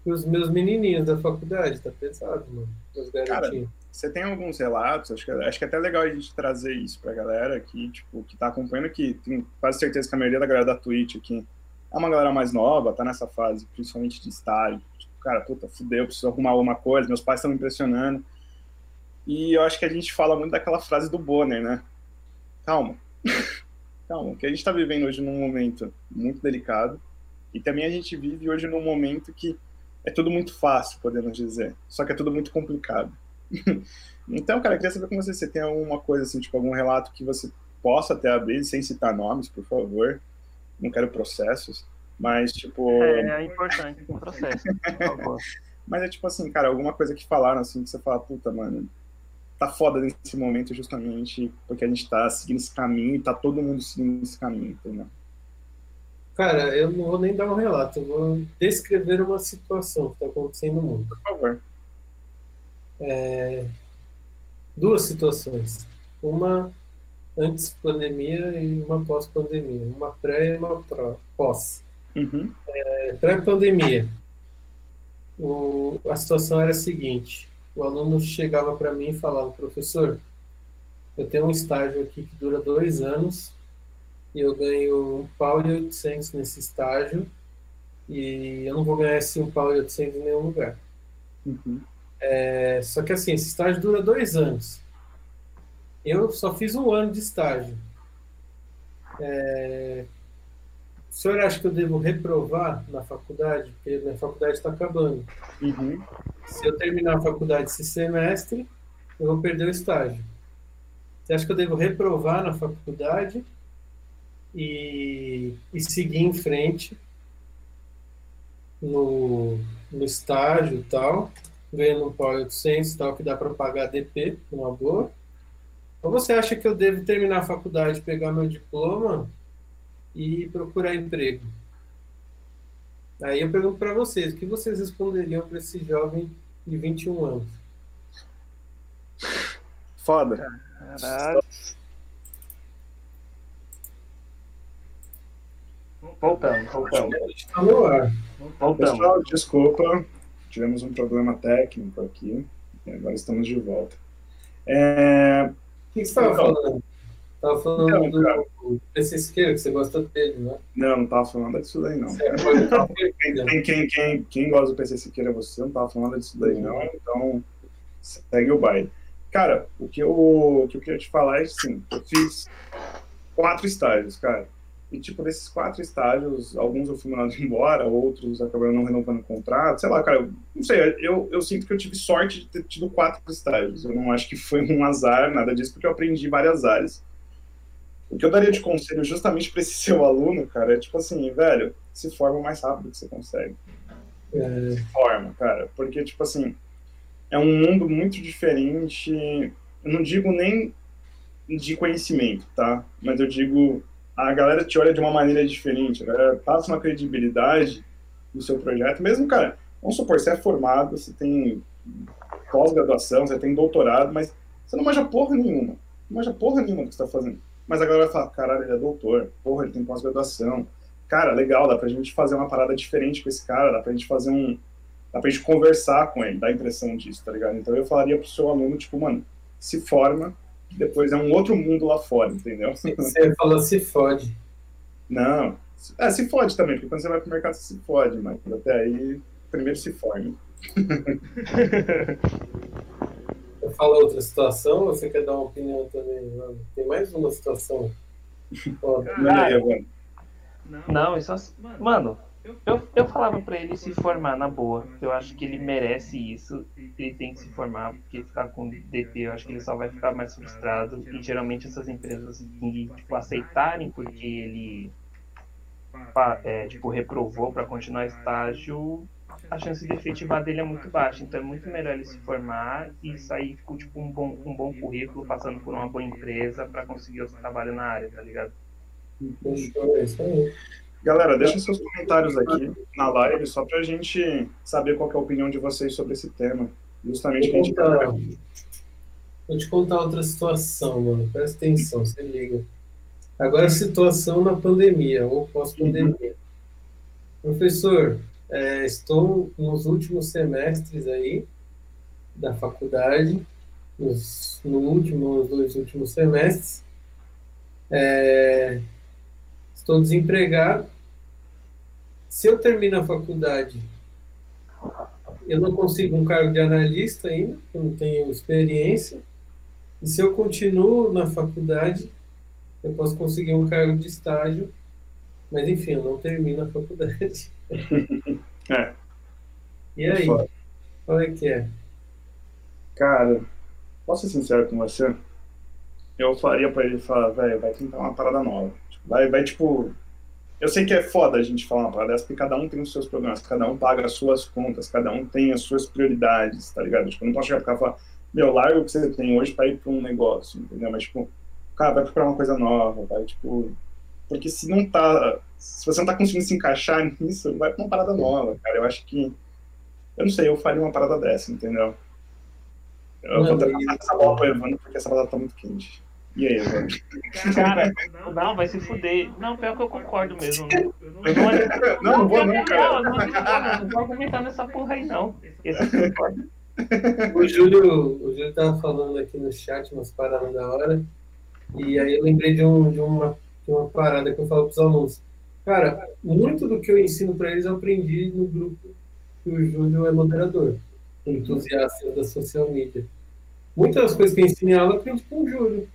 os meus menininhos da faculdade, tá pesado, mano. Os garotinhos. Cara, você tem alguns relatos, acho que, acho que é até legal a gente trazer isso pra galera aqui, tipo, que tá acompanhando aqui. Tenho quase certeza que a maioria da galera da Twitch aqui é uma galera mais nova, tá nessa fase, principalmente de estágio. Tipo, cara, puta, fudeu, preciso arrumar alguma coisa, meus pais estão me impressionando. E eu acho que a gente fala muito daquela frase do Bonner, né? Calma. Calma, que a gente tá vivendo hoje num momento muito delicado. E também a gente vive hoje num momento que é tudo muito fácil, podemos dizer. Só que é tudo muito complicado. então, cara, eu queria saber com você, você tem alguma coisa assim, tipo, algum relato que você possa até abrir, sem citar nomes, por favor. Não quero processos, mas tipo. É, é importante um processo, por favor. mas é tipo assim, cara, alguma coisa que falaram assim, que você fala, puta, mano, tá foda nesse momento justamente porque a gente tá seguindo esse caminho e tá todo mundo seguindo esse caminho, entendeu? Cara, eu não vou nem dar um relato, eu vou descrever uma situação que está acontecendo no mundo. Por favor. É, duas situações. Uma antes pandemia e uma pós-pandemia. Uma pré e uma pós. Uhum. É, Pré-pandemia. A situação era a seguinte: o aluno chegava para mim e falava, professor, eu tenho um estágio aqui que dura dois anos e eu ganho um pau e 800 nesse estágio e eu não vou ganhar esse um pau e 800 em nenhum lugar. Uhum. É, só que assim, esse estágio dura dois anos. Eu só fiz um ano de estágio. É, o senhor acha que eu devo reprovar na faculdade? Porque minha faculdade está acabando. Uhum. Se eu terminar a faculdade esse semestre, eu vou perder o estágio. Você acha que eu devo reprovar na faculdade e, e seguir em frente no, no estágio e tal, ganhando um Power 800 tal, que dá para pagar DP, uma boa. Ou você acha que eu devo terminar a faculdade, pegar meu diploma e procurar emprego? Aí eu pergunto para vocês, o que vocês responderiam para esse jovem de 21 anos? Foda. Caralho. Voltamos, voltamos. Ar. Voltamos. Pessoal, desculpa, tivemos um problema técnico aqui, e agora estamos de volta. É, que que você estava Então. falando? Estava falando Então, do PC Siqueira, que você gosta dele, né? Não, não tava falando disso daí, não. Quem, quem, quem, quem gosta do PC Siqueira é você, não tava falando disso daí, não. Então, segue o baile. Cara, o que eu, o que eu queria te falar é assim, eu fiz quatro estágios, cara. E, tipo, desses quatro estágios, alguns eu fui mandado embora, outros acabaram não renovando o contrato, sei lá, cara, eu não sei, eu, eu sinto que eu tive sorte de ter tido quatro estágios. Eu não acho que foi um azar, nada disso, porque eu aprendi várias áreas. O que eu daria de conselho justamente para esse seu aluno, cara, é tipo assim, velho, se forma o mais rápido que você consegue. É, Se forma, cara. Porque, tipo assim, é um mundo muito diferente. Eu não digo nem de conhecimento, tá? Mas eu digo, a galera te olha de uma maneira diferente, a galera passa uma credibilidade no seu projeto. Mesmo, cara, vamos supor, você é formado, você tem pós-graduação, você tem doutorado, mas você não manja porra nenhuma. Não manja porra nenhuma do que você tá fazendo. Mas a galera vai falar, caralho, ele é doutor, porra, ele tem pós-graduação. Cara, legal, dá pra gente fazer uma parada diferente com esse cara, dá pra gente fazer um. Dá pra gente conversar com ele, dá a impressão disso, tá ligado? Então eu falaria pro seu aluno, tipo, mano, se forma, que depois é um outro mundo lá fora, entendeu? você falou se fode. Não. É, se fode também, porque quando você vai pro mercado você se fode, mas até aí, primeiro se forme. Eu falo outra situação ou você quer dar uma opinião também? Mano? Tem mais uma situação. Ó, Evandro. Não, isso. é- Mano, eu, eu falava pra ele se formar na boa. Eu acho que ele merece isso. Ele tem que se formar, porque ficar com DP, eu acho que ele só vai ficar mais frustrado. E geralmente essas empresas que tipo, aceitarem porque ele é, tipo, reprovou pra continuar estágio, a chance de efetivar dele é muito baixa. Então é muito melhor ele se formar e sair com tipo, um, bom, um bom currículo, passando por uma boa empresa pra conseguir outro trabalho na área, tá ligado? fechou, é isso aí. Galera, deixa seus comentários aqui na live, só pra gente saber qual que é a opinião de vocês sobre esse tema. Justamente que a gente contar, vou te contar outra situação, mano. Presta atenção, se liga. Agora, situação na pandemia, ou pós-pandemia. Professor, é, estou nos últimos semestres aí da faculdade, nos, no último, nos dois últimos semestres. É, estou desempregado. Se eu termino a faculdade eu não consigo um cargo de analista ainda, eu não tenho experiência. E se eu continuo na faculdade, eu posso conseguir um cargo de estágio, mas enfim, eu não termino a faculdade. É. E aí, Foda. qual é que é? Cara, posso ser sincero com você? Eu faria pra ele falar, velho, vai tentar uma parada nova. Tipo, Vai, vai, tipo. Eu sei que é foda a gente falar uma parada dessa, porque cada um tem os seus problemas, cada um paga as suas contas, cada um tem as suas prioridades, tá ligado? Tipo, eu não posso chegar pra e falar, meu, larga o que você tem hoje pra ir pra um negócio, entendeu? Mas, tipo, cara, vai procurar uma coisa nova, vai, tipo. Porque se não tá. Se você não tá conseguindo se encaixar nisso, vai pra uma parada nova, cara. Eu acho que. Eu não sei, eu faria uma parada dessa, entendeu? Eu vou Mano, passar essa bola pro Evandro, porque essa batata tá muito quente. E aí, Evandro? Cara, não, vai se fuder. Não, pior que eu concordo mesmo. Eu não, Não, não vou não, é cara. eu não, vou, não, não vou argumentar nessa porra aí, não. Esse eu concordo. O Júlio, o Júlio tava falando aqui no chat umas paradas da hora, e aí eu lembrei de, um, de, uma, de uma parada que eu falo pros alunos. Cara, muito do que eu ensino para eles eu aprendi no grupo que o Júlio é moderador, entusiasta da social media. Muitas das coisas que eu ensino em aula eu aprendi com o Júlio.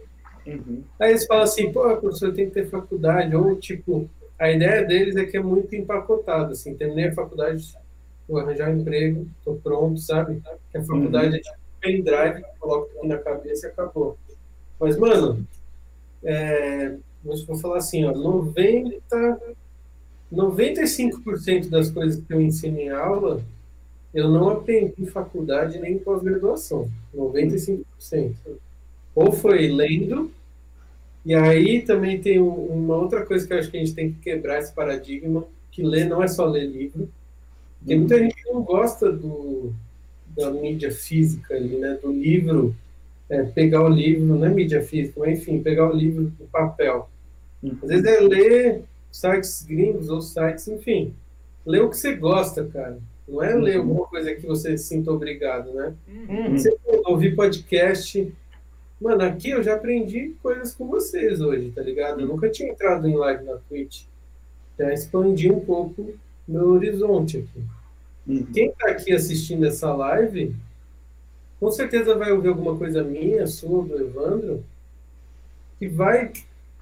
Uhum. Aí eles falam assim, pô, professor, tem que ter faculdade, ou tipo, a ideia deles é que é muito empacotado, assim, terminei a faculdade, vou arranjar um emprego, tô pronto, sabe? Que a faculdade é tipo pendrive, coloca aqui na cabeça e acabou. Mas, mano, é, vou falar assim, ó, 90, 95% das coisas que eu ensino em aula, eu não aprendi em faculdade nem em pós-graduação. 95%. Ou foi lendo, e aí também tem um- uma outra coisa que eu acho que a gente tem que quebrar esse paradigma, que ler não é só ler livro. Tem muita gente que não gosta do, da mídia física ali, né? Do livro, é, pegar o livro, não é mídia física, mas enfim, pegar o livro do papel. Às vezes é ler sites gringos ou sites, enfim. Lê o que você gosta, cara. Não é ler alguma coisa que você se sinta obrigado, né? Uhum. Você ouvir podcast. Mano, aqui eu já aprendi coisas com vocês hoje, tá ligado? Eu nunca tinha entrado em live na Twitch. Já expandi um pouco meu horizonte aqui. Uhum. Quem tá aqui assistindo essa live, com certeza vai ouvir alguma coisa minha, sua, do Evandro, que vai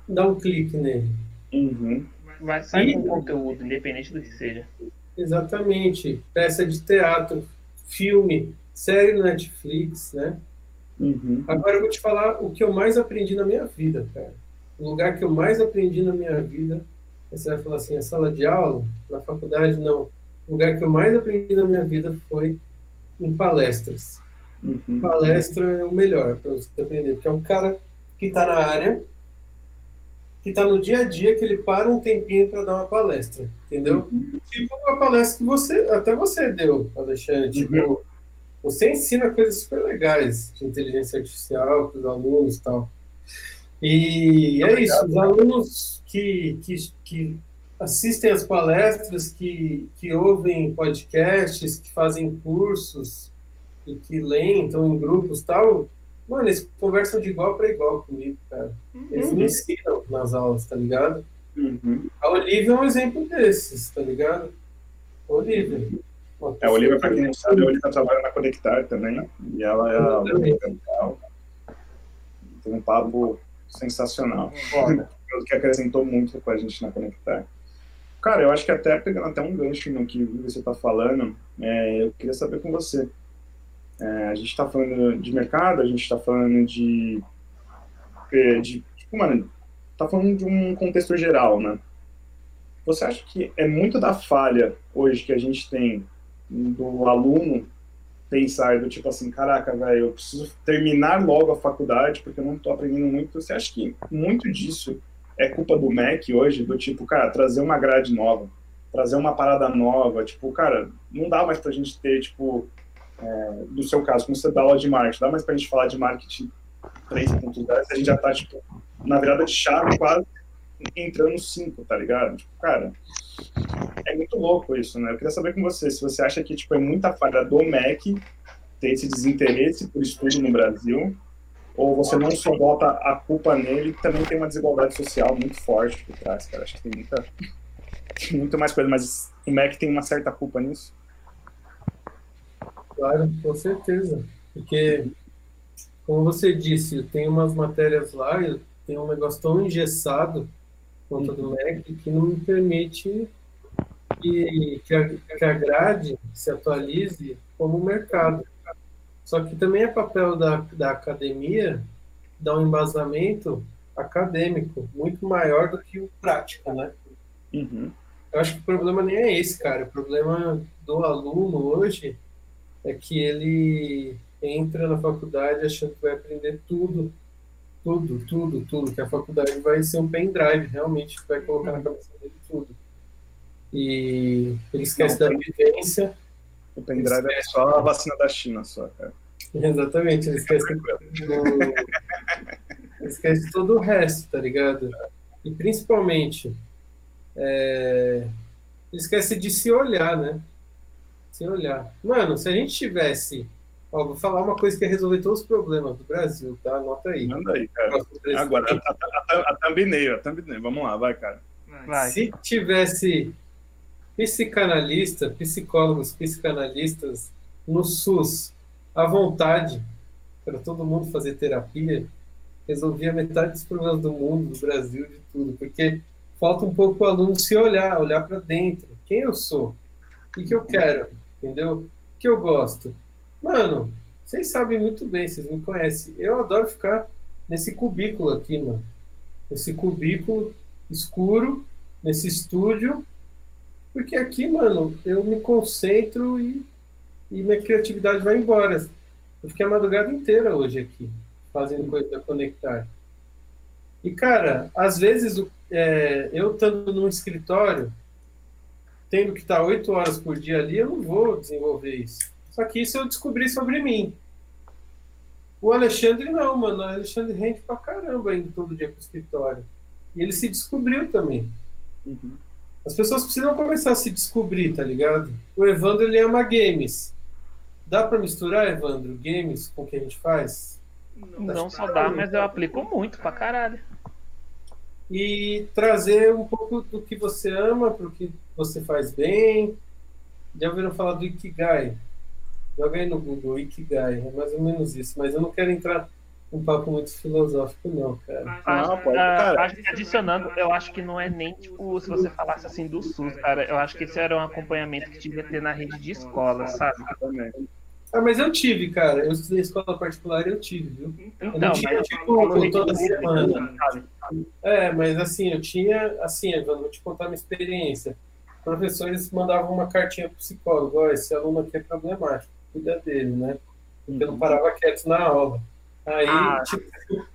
dar um clique nele. Uhum. Vai sair com conteúdo, independente do que seja. Exatamente. Peça de teatro, filme, série no Netflix, né? Uhum. Agora eu vou te falar o que eu mais aprendi na minha vida, cara. O lugar que eu mais aprendi na minha vida, você vai falar assim, a sala de aula, na faculdade, não. O lugar que eu mais aprendi na minha vida foi em palestras. Uhum. Palestra é o melhor para você aprender, porque é um cara que está na área, que está no dia a dia, que ele para um tempinho para dar uma palestra, entendeu? Tipo uma palestra que você, até você deu, Alexandre. Tipo, você ensina coisas super legais de inteligência artificial para os alunos e tal. E é isso, os alunos que, que, que assistem as palestras, que, que ouvem podcasts, que fazem cursos e que leem, estão em grupos e tal, mano, eles conversam de igual para igual comigo, cara. Eles me ensinam nas aulas, tá ligado? Uhum. A Olivia é um exemplo desses, tá ligado? Olivia. Uma É, a Olivia, pra pessoa quem não sabe, a Olivia trabalha na Conectar também. E ela é a. Tem um papo sensacional. Foda. que acrescentou muito com a gente na Conectar. Cara, eu acho que até pegando até um gancho no que você está falando, é, eu queria saber com você. É, a gente está falando de mercado, a gente está falando de, é, de. Tipo, mano, tá falando de um contexto geral, né? Você acha que é muito da falha hoje que a gente tem do aluno pensar do tipo assim, caraca, velho, eu preciso terminar logo a faculdade porque eu não tô aprendendo muito. Você acha que muito disso é culpa do MEC hoje, do tipo, cara, trazer uma grade nova, trazer uma parada nova, tipo, cara, não dá mais pra gente ter, tipo, é, do seu caso, como você dá aula de marketing, dá mais pra gente falar de marketing 3.0, a gente já tá, tipo, na virada de chave quase entrando no 5, tá ligado? Tipo, cara, é muito louco isso, né? Eu queria saber com você, se você acha que, tipo, é muita falha do MEC ter esse desinteresse por estudo no Brasil, ou você não só bota a culpa nele, também tem uma desigualdade social muito forte por trás, cara. Acho que tem muita, tem muito mais coisa, mas o MEC tem uma certa culpa nisso. Claro, com certeza. Porque, como você disse, tem umas matérias lá, tenho um negócio tão engessado quanto do MEC que não me permite que, que, a, que a grade se atualize como mercado. Só que também é papel da, da academia dar um embasamento acadêmico muito maior do que o prático, né? Uhum. Eu acho que o problema nem é esse, cara. O problema do aluno hoje é que ele entra na faculdade achando que vai aprender tudo, tudo, tudo, tudo, que a faculdade vai ser um pendrive, realmente vai colocar na cabeça dele tudo. E ele esquece Não, da vivência, O pendrive é só a vacina da China, só, cara. exatamente, ele esquece, do, ele esquece todo o resto, tá ligado? E principalmente, é, ele esquece de se olhar, né? Se olhar. Mano, se a gente tivesse. Ó, vou falar uma coisa que ia resolver todos os problemas do Brasil, tá? Anota aí. Manda aí, cara. Agora, a, a, a, a thumbnail, a thumbnail. Vamos lá, vai, cara. Vai. Se tivesse psicanalista, psicólogos, psicanalistas no SUS à vontade para todo mundo fazer terapia, resolvia metade dos problemas do mundo, do Brasil, de tudo, porque falta um pouco o aluno se olhar, olhar para dentro. Quem eu sou? O que eu quero? Entendeu? O que eu gosto? Mano, vocês sabem muito bem, vocês me conhecem. Eu adoro ficar nesse cubículo aqui, mano. Nesse cubículo escuro, nesse estúdio, porque aqui, mano, eu me concentro e, e minha criatividade vai embora. Eu fiquei a madrugada inteira hoje aqui, fazendo coisa da Conectar. E, cara, às vezes é, eu estando num escritório, tendo que estar oito horas por dia ali, eu não vou desenvolver isso. Só que isso eu descobri sobre mim. O Alexandre não, mano. O Alexandre rende pra caramba indo todo dia pro escritório. E ele se descobriu também. Uhum. As pessoas precisam começar a se descobrir, tá ligado? O Evandro, ele ama games. Dá para misturar, Evandro, games com o que a gente faz? Não, Não só dá, mas eu aplico muito pra caralho. E trazer um pouco do que você ama para o que você faz bem. Já ouviram falar do Ikigai? Joga aí no Google, Ikigai, é mais ou menos isso. Mas eu não quero entrar um papo muito filosófico, não, cara. Acho, não, pode, cara. Acho que adicionando, eu acho que não é nem tipo se você falasse assim do SUS, cara. Eu acho que esse era um acompanhamento que tinha que ter na rede de escola, sabe? Ah, mas eu tive, cara. Eu estudei escola particular e eu tive, viu? Então, eu não tinha, tipo, toda semana. É, mas assim, eu tinha, assim, eu vou te contar minha experiência. Professores mandavam uma cartinha pro psicólogo, ó, esse aluno aqui é problemático, cuida dele, né? Eu não parava quieto na aula. Aí, ah. tipo,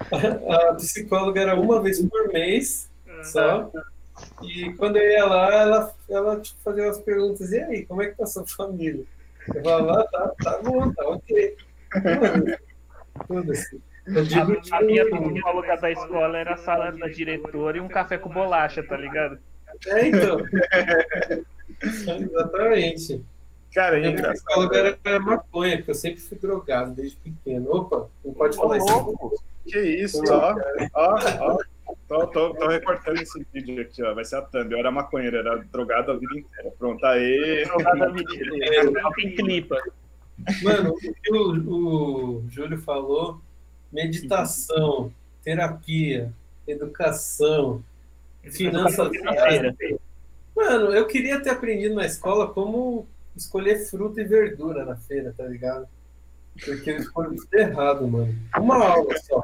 a, psicóloga era uma vez por mês só. E quando eu ia lá, ela, ela tipo, fazia umas perguntas, e aí, como é que tá a sua família? Eu falava, ah, tá, tá bom, tá ok. Foda-se. A, a minha psicóloga da escola era a sala da diretora e um café com bolacha, tá ligado? É, então. Exatamente. Cara, é engraçado. Psicóloga era maconha, porque eu sempre fui drogado desde pequeno. Opa, não pode falar isso. Que isso, ó. Ó, ó. Tô, tô, tô, recortando esse vídeo aqui, ó. Vai ser a thumb. Eu era maconheiro, era drogado a vida inteira. Pronto, aí. Drogado a vida inteira. clipa. Mano, o que o, o Júlio falou, meditação, terapia, educação, finanças. Mano, eu queria ter aprendido na escola como escolher fruta e verdura na feira, tá ligado? Porque eu escolhi tudo errado, mano. Uma aula só.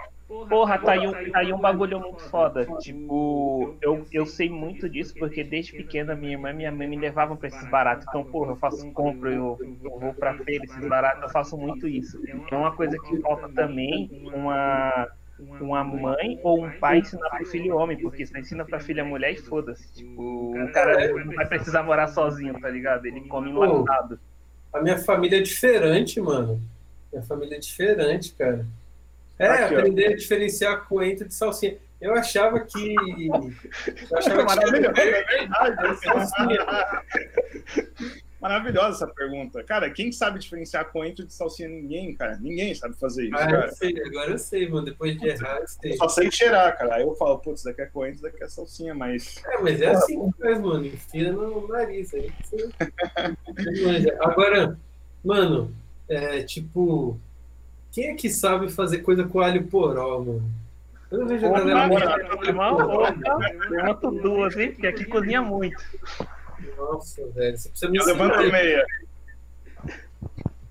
Porra, tá aí, um, tá aí um bagulho muito foda. Tipo, eu, eu sei muito disso porque desde pequena minha irmã e minha mãe me levavam pra esses baratos. Então, porra, eu faço compra, eu, eu vou pra feira, esses baratos, eu faço muito isso. É uma coisa que falta também, uma uma mãe ou um pai ensinar pro filho homem, porque se ensina pra filha mulher e foda-se. Tipo, o cara não vai precisar morar sozinho, tá ligado? Ele come enlatado. A minha família é diferente, mano. Minha família é diferente, cara. É, Aqui, aprender ó. a diferenciar coentro de salsinha. Eu achava que. Eu achava que. Maravilhoso, é verdade. Maravilhosa essa pergunta. Cara, quem sabe diferenciar coentro de salsinha? Ninguém, cara. Ninguém sabe fazer isso. Ah, cara. Eu sei, agora eu sei, mano. Depois de errar, eu sei. Eu só sei cheirar, cara. Aí eu falo, putz, daqui é coentro, daqui é salsinha, mas. É, mas é assim que faz, mano. Enfia no nariz. Aí você... agora, mano, é tipo. Quem é que sabe fazer coisa com alho poró, mano? Eu não vejo a galera. Uma, duas, hein? Porque aqui cozinha muito. Nossa, velho. Você precisa me Eu levanto meia.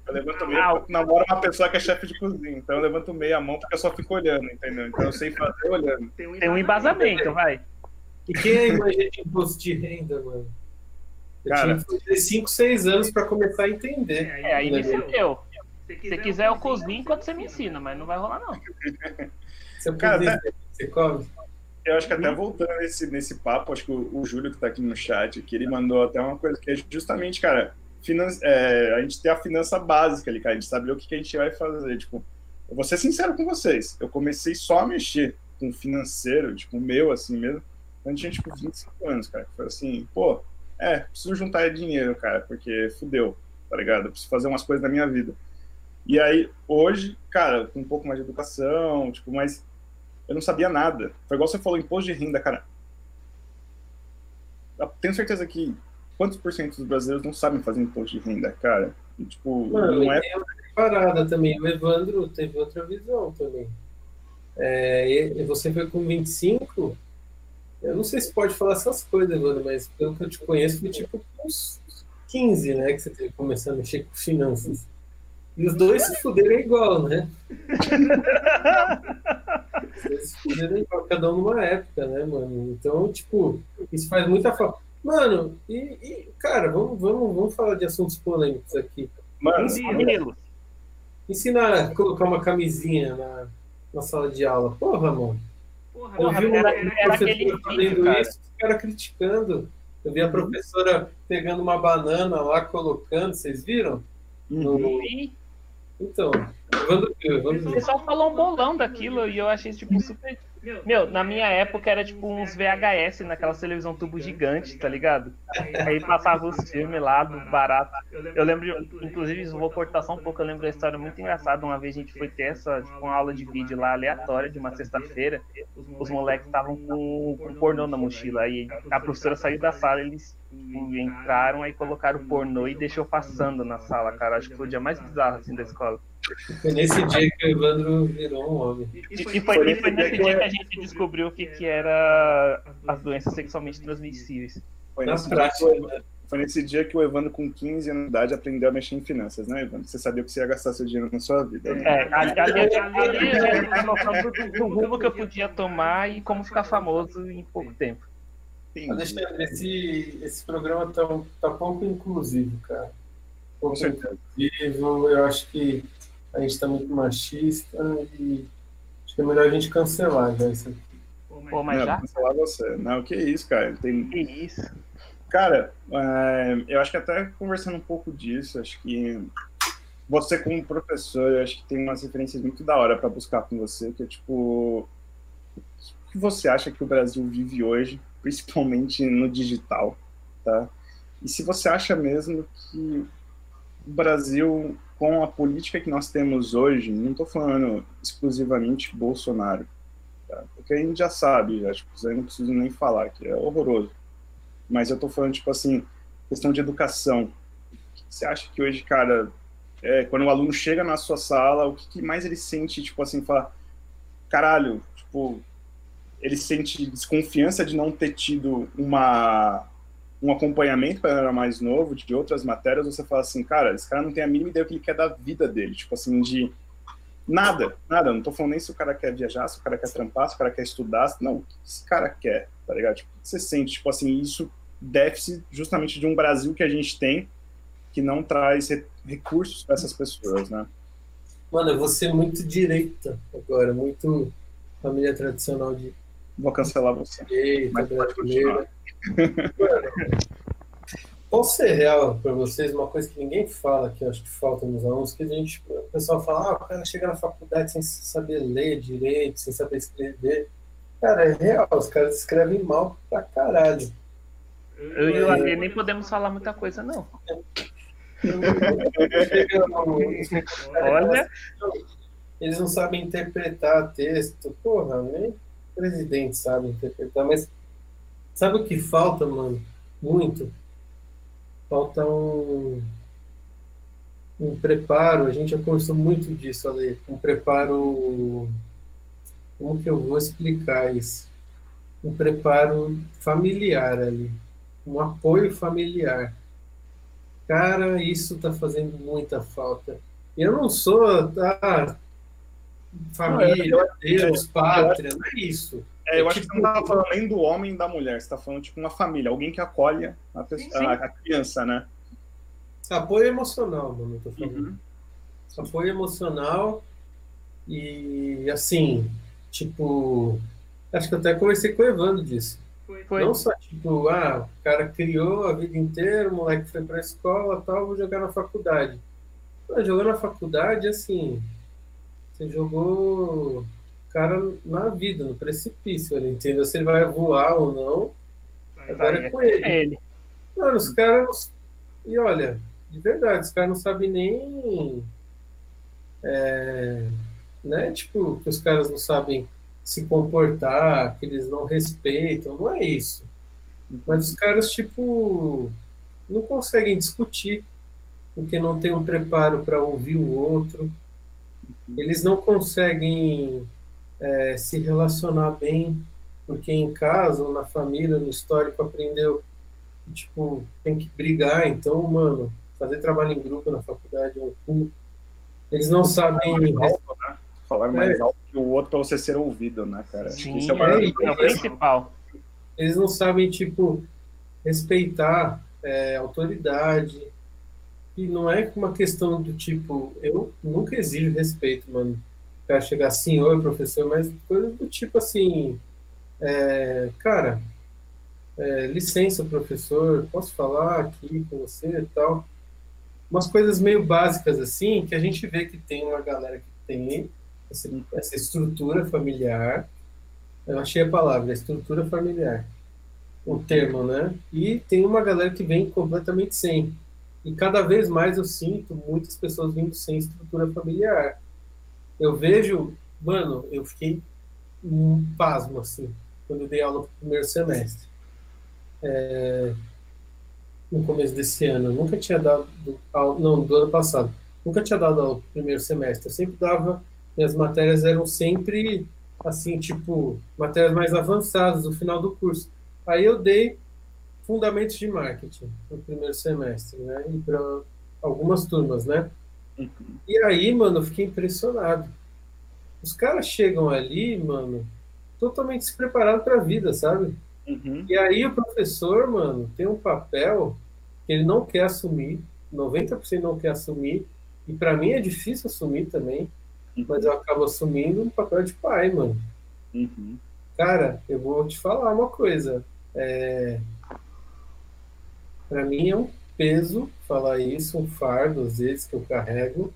Eu levanto meia ah, porque namoro uma pessoa que é chefe de cozinha. Então eu levanto meia a mão porque eu só fico olhando, entendeu? Então eu sei fazer olhando. Tem um embasamento, vai. E quem é imagem de imposto de renda, mano? Eu Cara, tinha que fazer 5, 6 anos para começar a entender. É, aí me fudeu. Se quiser, eu cozinho enquanto você me ensina, mas não vai rolar, não. Você, Cara, você come? Eu acho que até voltando nesse, nesse papo, acho que o, o Júlio que está aqui no chat, que ele mandou até uma coisa que é justamente, cara, finan é, a gente tem a finança básica ali, cara, a gente sabe o que, que a gente vai fazer. Tipo, eu vou ser sincero com vocês, eu comecei só a mexer com financeiro, tipo, meu, assim mesmo, quando tinha, tipo, 25 anos, cara. Foi assim, pô, é, preciso juntar dinheiro, cara, porque fudeu, tá ligado? Eu preciso fazer umas coisas da minha vida. E aí, hoje, cara, com um pouco mais de educação, tipo, mais eu não sabia nada. Foi igual você falou, imposto de renda, cara. Eu tenho certeza que quantos por cento dos brasileiros não sabem fazer imposto de renda, cara? E, tipo, Mano, não é. parada também. O Evandro teve outra visão também. É, você foi com 25. Eu não sei se pode falar essas coisas, Evandro, mas pelo que eu te conheço, foi tipo uns 15, né? Que você teve começando a mexer com finanças. E os dois se fuderam igual, né? Eles se fuderam igual, cada um numa época, né, mano? Então, tipo, isso faz muita falta. Mano, e, e, cara, vamos, vamos, vamos falar de assuntos polêmicos aqui. Mano, ensina, ensina a colocar uma camisinha na, na sala de aula. Porra, mano. Porra, eu vi um professor fazendo cara. isso, os caras criticando. Eu vi a uhum. professora pegando uma banana lá, colocando, vocês viram? No, Então, o pessoal falou um bolão daquilo e eu achei tipo super Meu, na minha época era tipo uns VHS naquela televisão tubo gigante, tá ligado? Aí passava os filmes lá do barato. Eu lembro, inclusive, vou cortar só um pouco, eu lembro da história muito engraçada. Uma vez a gente foi ter essa, tipo, uma aula de vídeo lá aleatória de uma sexta-feira. Os moleques estavam com, com pornô na mochila. Aí a professora saiu da sala, eles entraram, aí colocaram o pornô e deixou passando na sala, cara. Acho que foi o dia mais bizarro assim da escola. Foi nesse dia que o Evandro virou um homem. E, e foi, e foi nesse dia que a gente descobriu o que, que era as doenças sexualmente transmissíveis. Foi nesse, dia, foi nesse dia que o Evandro, com 15 anos de idade, aprendeu a mexer em finanças, né, Evandro? Você sabia que você ia gastar seu dinheiro na sua vida. Né? É, ali, ali, ali noção do, do rumo que eu podia tomar e como ficar famoso em pouco tempo. Alexandre, esse, esse programa tá, tá pouco inclusivo, cara. Pouco inclusivo, eu acho que a gente está muito machista e acho que é melhor a gente cancelar já isso aqui. Pô, mas não, já? cancelar você. Não, que isso, cara. Tem... Que isso. Cara, é, eu acho que até conversando um pouco disso, acho que você como professor, eu acho que tem umas referências muito da hora para buscar com você, que é tipo, o que você acha que o Brasil vive hoje, principalmente no digital, tá? E se você acha mesmo que o Brasil com a política que nós temos hoje, não estou falando exclusivamente Bolsonaro, tá? porque a gente já sabe, acho que eu não preciso nem falar, que é horroroso. Mas eu estou falando, tipo assim, questão de educação. Você acha que hoje, cara, é, quando o aluno chega na sua sala, o que, que mais ele sente, tipo assim, fala, caralho, tipo, ele sente desconfiança de não ter tido uma um acompanhamento quando era mais novo de outras matérias, você fala assim, cara, esse cara não tem a mínima ideia do que ele quer da vida dele, tipo assim, de nada, nada, não tô falando nem se o cara quer viajar, se o cara quer trampar, se o cara quer estudar, não, o que esse cara quer, tá ligado? Tipo, você sente, tipo assim, isso déficit justamente de um Brasil que a gente tem que não traz recursos para essas pessoas, né? Mano, eu vou ser muito direita agora, muito família tradicional de Vou cancelar você. Eita, Mas pode continuar. Posso ser real para vocês uma coisa que ninguém fala, que eu acho que falta nos alunos, que a gente, o pessoal fala, ah, o cara chega na faculdade sem saber ler direito, sem saber escrever. Cara, é real, os caras escrevem mal pra caralho. Eu e o Ale nem podemos falar muita coisa, não. Olha. Eles não sabem interpretar texto. Porra, nem presidente sabe interpretar, mas sabe o que falta, mano? Muito. Falta um, um preparo, a gente já conversou muito disso, Ale, um preparo. Como que eu vou explicar isso? Um preparo familiar ali, um apoio familiar. Cara, isso tá fazendo muita falta. Eu não sou, ah, família, não, Deus, pátria, não é isso. É, eu é acho tipo, que você não estava falando nem do homem e da mulher, você está falando tipo uma família, alguém que acolhe a, pessoa, a, a criança, né? Apoio emocional, mano, eu tô falando. Uhum. Apoio emocional e assim, tipo, acho que eu até conversei com o Evandro disso. Foi. Não só tipo, ah, o cara criou a vida inteira, o moleque foi pra escola tal, vou jogar na faculdade. Mas jogar na faculdade, assim, você jogou o cara na vida, no precipício, ele entendeu se ele vai voar ou não. Agora é com ele. ele. Mano, os caras. E olha, de verdade, os caras não sabem nem. É, né? Tipo, que os caras não sabem se comportar, que eles não respeitam, não é isso. Mas os caras, tipo, não conseguem discutir, porque não tem um preparo para ouvir o outro, eles não conseguem é, se relacionar bem, porque em casa, ou na família, no histórico, aprendeu, tipo, tem que brigar, então, mano, fazer trabalho em grupo na faculdade é um cu. Eles não sabem... Falar mais alto que o outro para você ser ouvido, né, cara? Sim, Isso é, é, é o principal. Eles não sabem, tipo, respeitar é, autoridade, e não é uma questão do tipo, eu nunca exijo respeito, mano. Pra chegar assim, oi, professor, mas coisa do tipo assim, é, cara, é, licença, professor, posso falar aqui com você e tal. Umas coisas meio básicas assim, que a gente vê que tem uma galera que tem essa, essa estrutura familiar Eu achei a palavra, estrutura familiar. O termo, né? E tem uma galera que vem completamente sem. E cada vez mais eu sinto muitas pessoas vindo sem estrutura familiar. Eu vejo, mano, eu fiquei um pasmo, assim, quando eu dei aula no primeiro semestre. É, no começo desse ano. Eu nunca tinha dado aula, não, do ano passado. Nunca tinha dado aula no primeiro semestre. Eu sempre dava, minhas matérias eram sempre, assim, tipo, matérias mais avançadas no final do curso. Aí eu dei fundamentos de marketing no primeiro semestre, né? E para algumas turmas, né? Uhum. E aí, mano, eu fiquei impressionado. Os caras chegam ali, mano, totalmente despreparados para a vida, sabe? Uhum. E aí o professor, mano, tem um papel que ele não quer assumir, 90% não quer assumir, e para mim é difícil assumir também, uhum. mas eu acabo assumindo um papel de pai, mano. Uhum. Cara, eu vou te falar uma coisa. É... Para mim é um peso falar isso, um fardo às vezes que eu carrego,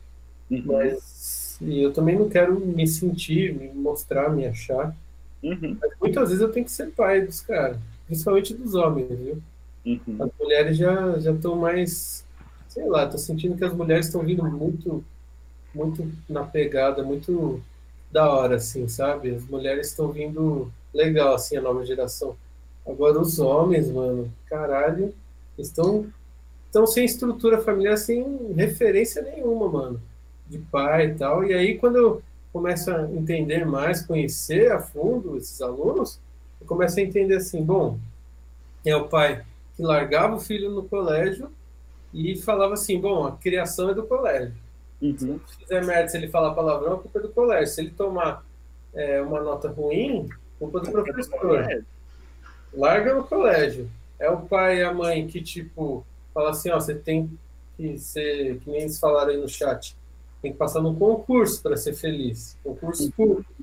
uhum. mas e eu também não quero me sentir, me mostrar, me achar. Uhum. Mas muitas vezes eu tenho que ser pai dos caras, principalmente dos homens, viu? Uhum. As mulheres já já estão mais, sei lá, tô sentindo que as mulheres estão vindo muito muito na pegada, muito da hora, assim, sabe? As mulheres estão vindo legal, assim, a nova geração. Agora os homens, mano, caralho, estão estão sem estrutura familiar, sem referência nenhuma, mano, de pai e tal. E aí quando eu começo a entender mais, conhecer a fundo esses alunos, eu começo a entender assim, bom, é o pai que largava o filho no colégio e falava assim, bom, a criação é do colégio. Uhum. Se ele fizer merda, se ele falar palavrão, a culpa é do colégio. Se ele tomar é, uma nota ruim, culpa do professor. Larga no colégio. É o pai e a mãe que, tipo, fala assim, ó, você tem que ser, que nem eles falaram aí no chat, tem que passar num concurso para ser feliz. Concurso público.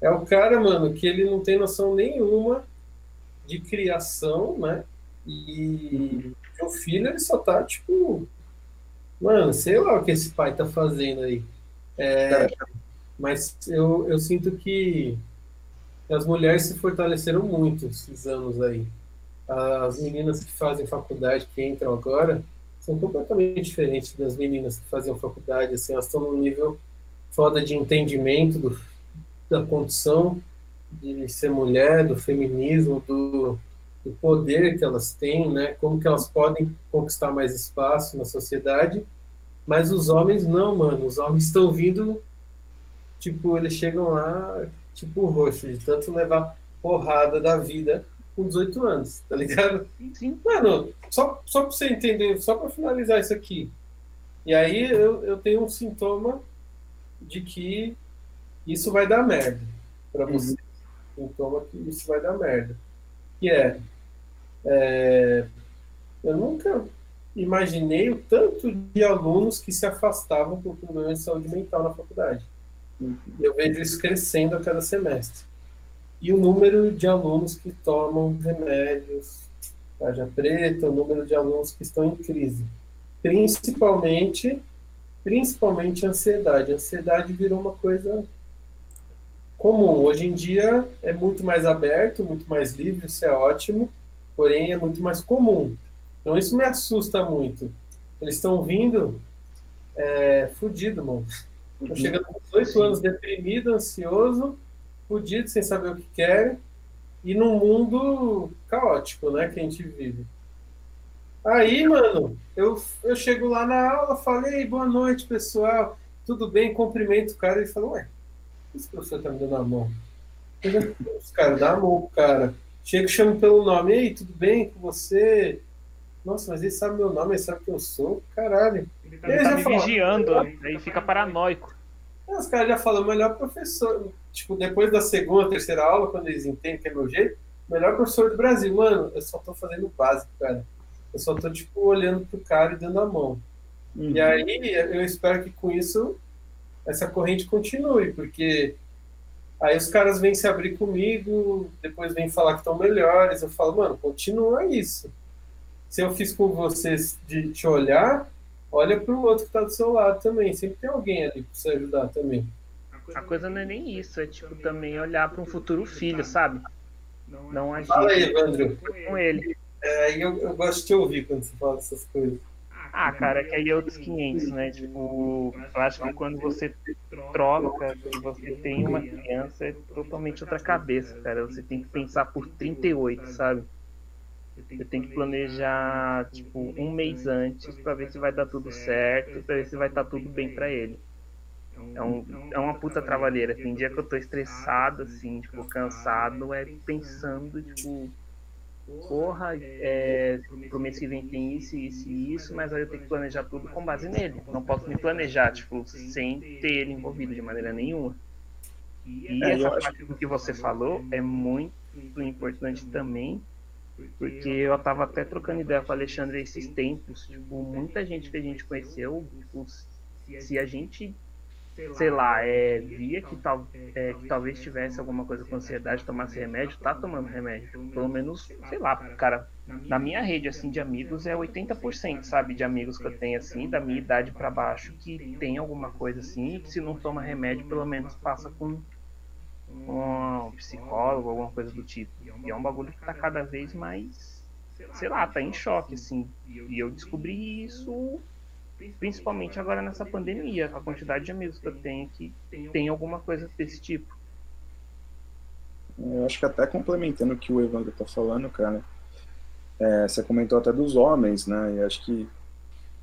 É o cara, mano, que ele não tem noção nenhuma de criação, né? E o filho, ele só tá, tipo, mano, sei lá o que esse pai tá fazendo aí. É, mas eu, eu sinto que as mulheres se fortaleceram muito esses anos aí. As meninas que fazem faculdade, que entram agora, são completamente diferentes das meninas que faziam faculdade. Assim, elas estão num nível foda de entendimento do, da condição de ser mulher, do feminismo, do, do poder que elas têm, né? Como que elas podem conquistar mais espaço na sociedade. Mas os homens não, mano. Os homens estão vindo, tipo, eles chegam lá, tipo, roxo, de tanto levar porrada da vida com 18 anos, tá ligado? Sim. Mano, só, só pra você entender, só pra finalizar isso aqui. E aí eu, eu tenho um sintoma de que isso vai dar merda pra uhum. você. Sintoma que isso vai dar merda. Que é, é eu nunca imaginei o tanto de alunos que se afastavam por problemas de saúde mental na faculdade. Uhum. Eu vejo isso crescendo a cada semestre e o número de alunos que tomam remédios tarja preta, o número de alunos que estão em crise. Principalmente, principalmente ansiedade. A ansiedade virou uma coisa comum. Hoje em dia é muito mais aberto, muito mais livre, isso é ótimo, porém é muito mais comum. Então isso me assusta muito. Eles estão vindo é, fudido, mano. Estão uhum. chegando com 18 anos deprimido, ansioso, fudido, sem saber o que querem, e num mundo caótico, né, que a gente vive. Aí, mano, eu, eu chego lá na aula, falei, boa noite, pessoal, tudo bem? Cumprimento o cara, ele falou, ué, esse professor tá me dando a mão. Os caras dão a mão cara. Chego, chamo pelo nome, ei, tudo bem com você? Nossa, mas ele sabe meu nome, ele sabe quem eu sou? Caralho. Ele tá, ele tá me vigiando, aí fica paranoico. Os caras já falam, melhor professor. Tipo, depois da segunda, terceira aula, quando eles entendem que é meu jeito, melhor professor do Brasil. Mano, eu só tô fazendo o básico, cara. Eu só tô, tipo, olhando pro cara e dando a mão. Uhum. E aí, eu espero que com isso, essa corrente continue, porque aí os caras vêm se abrir comigo, depois vêm falar que estão melhores. Eu falo, mano, continua isso. Se eu fiz com vocês de te olhar, olha para o outro que está do seu lado também. Sempre tem alguém ali para você ajudar também. A coisa não é nem isso, é tipo também olhar para um futuro filho, sabe? Não agir Fala aí, Evandro. com ele. É, eu, eu gosto de te ouvir quando você fala dessas coisas. Ah, cara, que aí é outros 500, né? Tipo, eu acho que quando você troca, que você tem uma criança, é totalmente outra cabeça, cara. Você tem que pensar por 38, sabe? Você tem que planejar, tipo, um mês antes para ver se vai dar tudo certo, para ver se vai estar tudo bem para ele. É, um, é uma puta trabalheira. Tem dia que eu tô estressado, assim, tipo, cansado, é pensando, tipo, porra, é, pro mês que vem tem isso, isso e isso, mas aí eu tenho que planejar tudo com base nele. Não posso me planejar, tipo, sem ter ele envolvido de maneira nenhuma. E É, essa parte do que você falou é muito importante também, porque eu tava até trocando ideia com o Alexandre esses tempos, tipo, muita gente que a gente conheceu, tipo, se a gente sei lá, é, via que, tal, é, que talvez tivesse alguma coisa com ansiedade, tomasse remédio, tá tomando remédio. Pelo menos, sei lá, cara, na minha rede, assim, de amigos é 80%, sabe, de amigos que eu tenho, assim, da minha idade para baixo, que tem alguma coisa assim, e que se não toma remédio, pelo menos passa com um psicólogo, alguma coisa do tipo. E é um bagulho que tá cada vez mais, sei lá, tá em choque, assim. E eu descobri isso principalmente agora nessa pandemia, a quantidade de amigos que eu tenho que tem alguma coisa desse tipo. Eu acho que até complementando o que o Evandro tá falando, cara, é, você comentou até dos homens, né? E acho que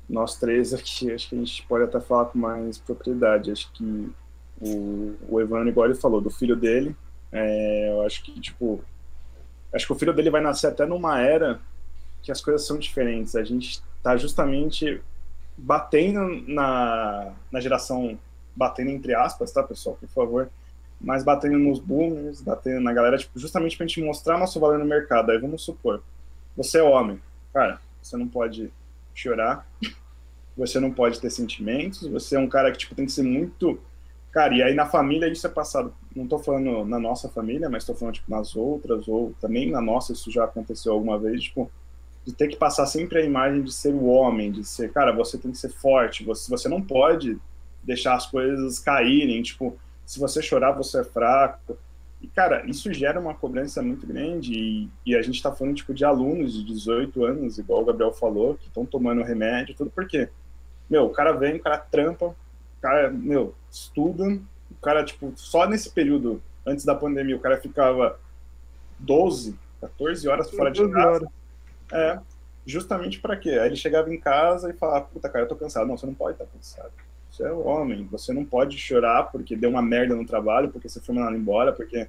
nós três aqui, acho que a gente pode até falar com mais propriedade. Acho que o, o Evandro, igual ele falou, do filho dele, é, eu acho que, tipo, acho que o filho dele vai nascer até numa era que as coisas são diferentes. A gente tá justamente batendo na, na geração, batendo entre aspas, tá, pessoal, por favor, mas batendo nos boomers, batendo na galera, tipo, justamente pra gente mostrar nosso valor no mercado. Aí vamos supor, você é homem, cara, você não pode chorar, você não pode ter sentimentos, você é um cara que, tipo, tem que ser muito... Cara, e aí na família isso é passado, não tô falando na nossa família, mas tô falando, tipo, nas outras, ou também na nossa, isso já aconteceu alguma vez, tipo, de ter que passar sempre a imagem de ser o homem, de ser, cara, você tem que ser forte, você, você não pode deixar as coisas caírem, tipo, se você chorar, você é fraco. E, cara, isso gera uma cobrança muito grande e, e a gente tá falando, tipo, de alunos de 18 anos, igual o Gabriel falou, que estão tomando remédio, tudo porque, meu, o cara vem, o cara trampa, o cara, meu, estuda, o cara, tipo, só nesse período, antes da pandemia, o cara ficava 12, 14 horas fora de casa. É, justamente para quê? Aí ele chegava em casa e falava, puta, cara, eu tô cansado. Não, você não pode estar tá cansado. Você é homem, você não pode chorar porque deu uma merda no trabalho, porque você foi mandado embora, porque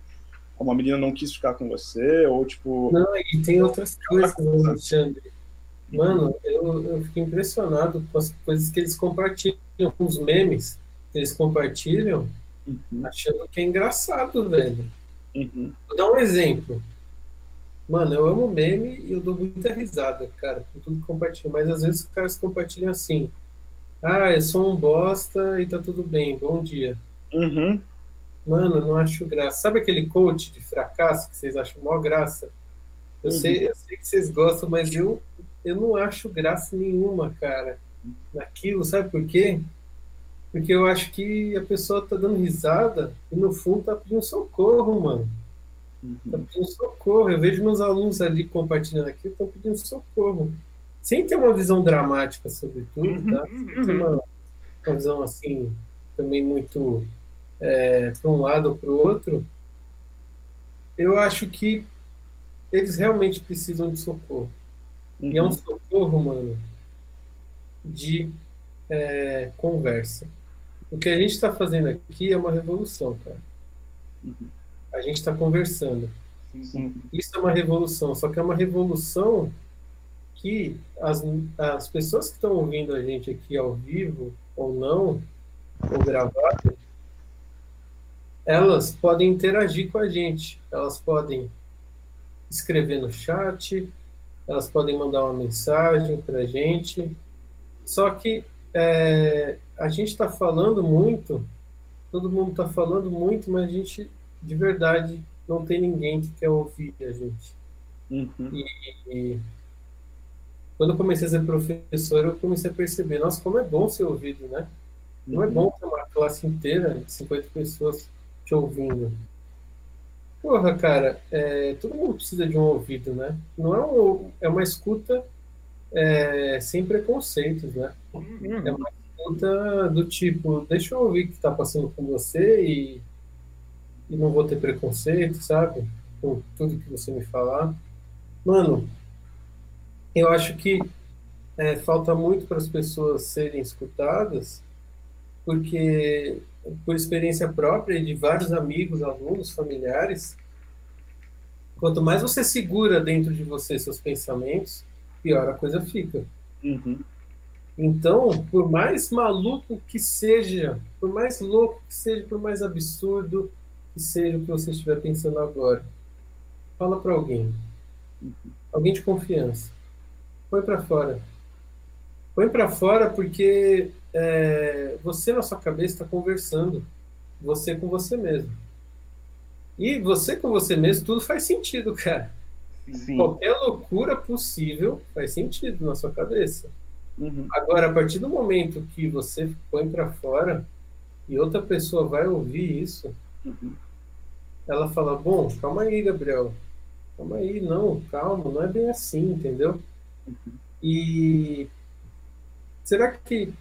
uma menina não quis ficar com você, ou tipo... Não, e tem outras coisas, Alexandre. Mano, eu, eu fico impressionado com as coisas que eles compartilham, com os memes que eles compartilham, Uhum, achando que é engraçado, velho. uhum, Vou dar um exemplo. Mano, eu amo meme e eu dou muita risada, cara, com tudo que compartilho. Mas às vezes os caras compartilham assim. Ah, eu sou um bosta e tá tudo bem, bom dia. uhum, Mano, eu não acho graça. Sabe aquele coach de fracasso que vocês acham maior graça? Eu, Uhum. sei, eu sei que vocês gostam, mas eu, eu não acho graça nenhuma, cara, naquilo. Sabe por quê? Porque eu acho que a pessoa tá dando risada e no fundo tá pedindo socorro, mano. Tá uhum. pedindo socorro. Eu vejo meus alunos ali compartilhando aqui, estão pedindo socorro. Sem ter uma visão dramática sobre tudo, tá? Sem ter uma, uma visão assim, também muito é, para um lado ou para o outro. Eu acho que eles realmente precisam de socorro. E é um socorro, mano, de é, conversa. O que a gente está fazendo aqui é uma revolução, cara. Uhum. A gente está conversando. Sim. Isso é uma revolução, só que é uma revolução que as, as pessoas que estão ouvindo a gente aqui ao vivo, ou não, ou gravado, elas podem interagir com a gente. Elas podem escrever no chat, elas podem mandar uma mensagem para a gente. Só que é, a gente está falando muito, todo mundo está falando muito, mas a gente, de verdade, não tem ninguém que quer ouvir a gente. Uhum. E quando eu comecei a ser professor, eu comecei a perceber, nossa, como é bom ser ouvido, né? Não é bom ter uma classe inteira, de 50 pessoas te ouvindo. Porra, cara, é, todo mundo precisa de um ouvido, né? Não é, um, é uma escuta é, sem preconceitos, né? Uhum. É uma escuta do tipo, deixa eu ouvir o que está passando com você e, e não vou ter preconceito, sabe? Com tudo que você me falar. Mano, eu acho que é, falta muito para as pessoas serem escutadas, porque por experiência própria e de vários amigos, alunos, familiares, quanto mais você segura dentro de você seus pensamentos, pior a coisa fica. Uhum. Então, por mais maluco que seja, por mais louco que seja, por mais absurdo que seja o que você estiver pensando agora, fala para alguém. Alguém de confiança. Põe para fora. Põe para fora porque é, você na sua cabeça está conversando, você com você mesmo. E você com você mesmo, tudo faz sentido, cara. Sim. Qualquer loucura possível faz sentido na sua cabeça. Uhum. Agora, a partir do momento que você põe para fora e outra pessoa vai ouvir isso, uhum. ela fala: Bom, calma aí, Gabriel. Calma aí, não, calma, não é bem assim, entendeu? Uhum. E será que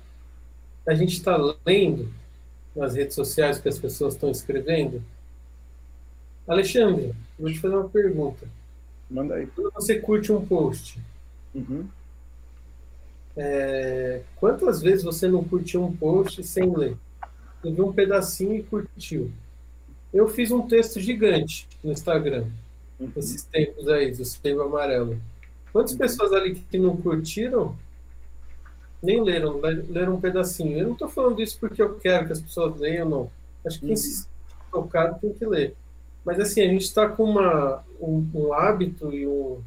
a gente está lendo nas redes sociais o que as pessoas estão escrevendo? Alexandre, vou te fazer uma pergunta. Manda aí. Quando você curte um post, uhum. é, quantas vezes você não curtiu um post sem ler? Viu um pedacinho e curtiu. Eu fiz um texto gigante no Instagram, uhum. esses tempos aí, do sebo amarelo. Quantas uhum. pessoas ali que não curtiram nem leram, leram um pedacinho. Eu não estou falando isso porque eu quero que as pessoas leiam, não. Acho que quem uhum. se tocado tem que ler. Mas assim, a gente está com uma, um, um, hábito e um,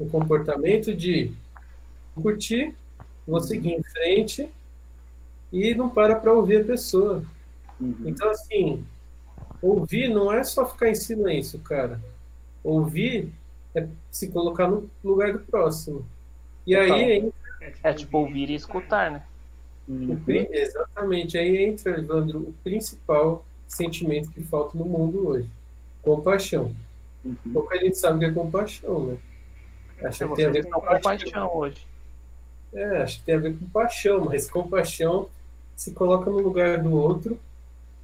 um comportamento de curtir, vou seguir em frente e não para para ouvir a pessoa. Uhum. Então, assim, ouvir não é só ficar em silêncio, cara. Ouvir é se colocar no lugar do próximo. E aí é tipo ouvir e escutar, né? Uhum. Exatamente. Aí entra, Evandro, o principal sentimento que falta no mundo hoje. Compaixão. Uhum. Pouca gente sabe o que é compaixão, né? Acho que tem a ver com compaixão hoje. É, acho que tem a ver com paixão, mas compaixão se coloca no lugar do outro,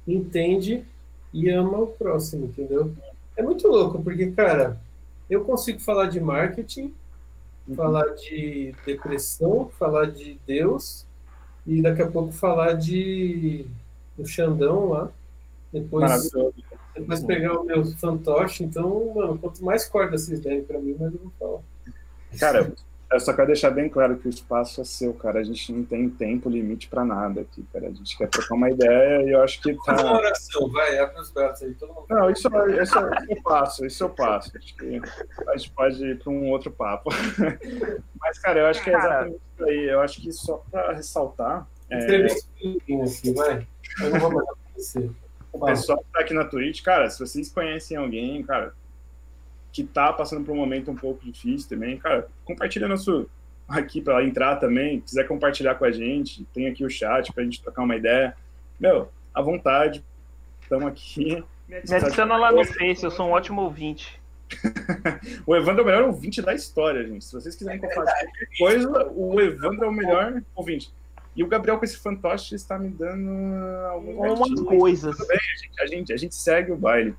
entende e ama o próximo, entendeu? É muito louco, porque, cara, eu consigo falar de marketing uhum. falar de depressão, falar de Deus e daqui a pouco falar de do Xandão lá. Depois, depois pegar o meu fantoche. Então, mano, quanto mais corda vocês derem para mim, mais eu vou falar. Cara, eu só quero deixar bem claro que o espaço é seu, cara. A gente não tem tempo limite para nada aqui, cara. A gente quer trocar uma ideia e eu acho que tá. Uma oração, vai, abre os braços aí, todo mundo. Não, isso, isso, isso eu passo, isso eu passo. Acho que a gente pode ir para um outro papo. Mas, cara, eu acho que é exatamente isso aí. Eu acho que só para ressaltar. Entrevista é... assim, vai. Eu não vou mais acontecer. O pessoal que tá aqui na Twitch, cara, se vocês conhecem alguém, cara, que tá passando por um momento um pouco difícil também, cara, compartilha nosso aqui para entrar também, quiser compartilhar com a gente, tem aqui o chat para a gente trocar uma ideia. Meu, à vontade, estamos aqui. Me adiciona lá no Face, eu sou um ótimo ouvinte. o Evandro é o melhor ouvinte da história, gente. Se vocês quiserem compartilhar qualquer coisa, o Evandro é o melhor ouvinte. E o Gabriel com esse fantoche está me dando algumas coisas. Tudo bem, a gente, a gente, a gente segue o baile.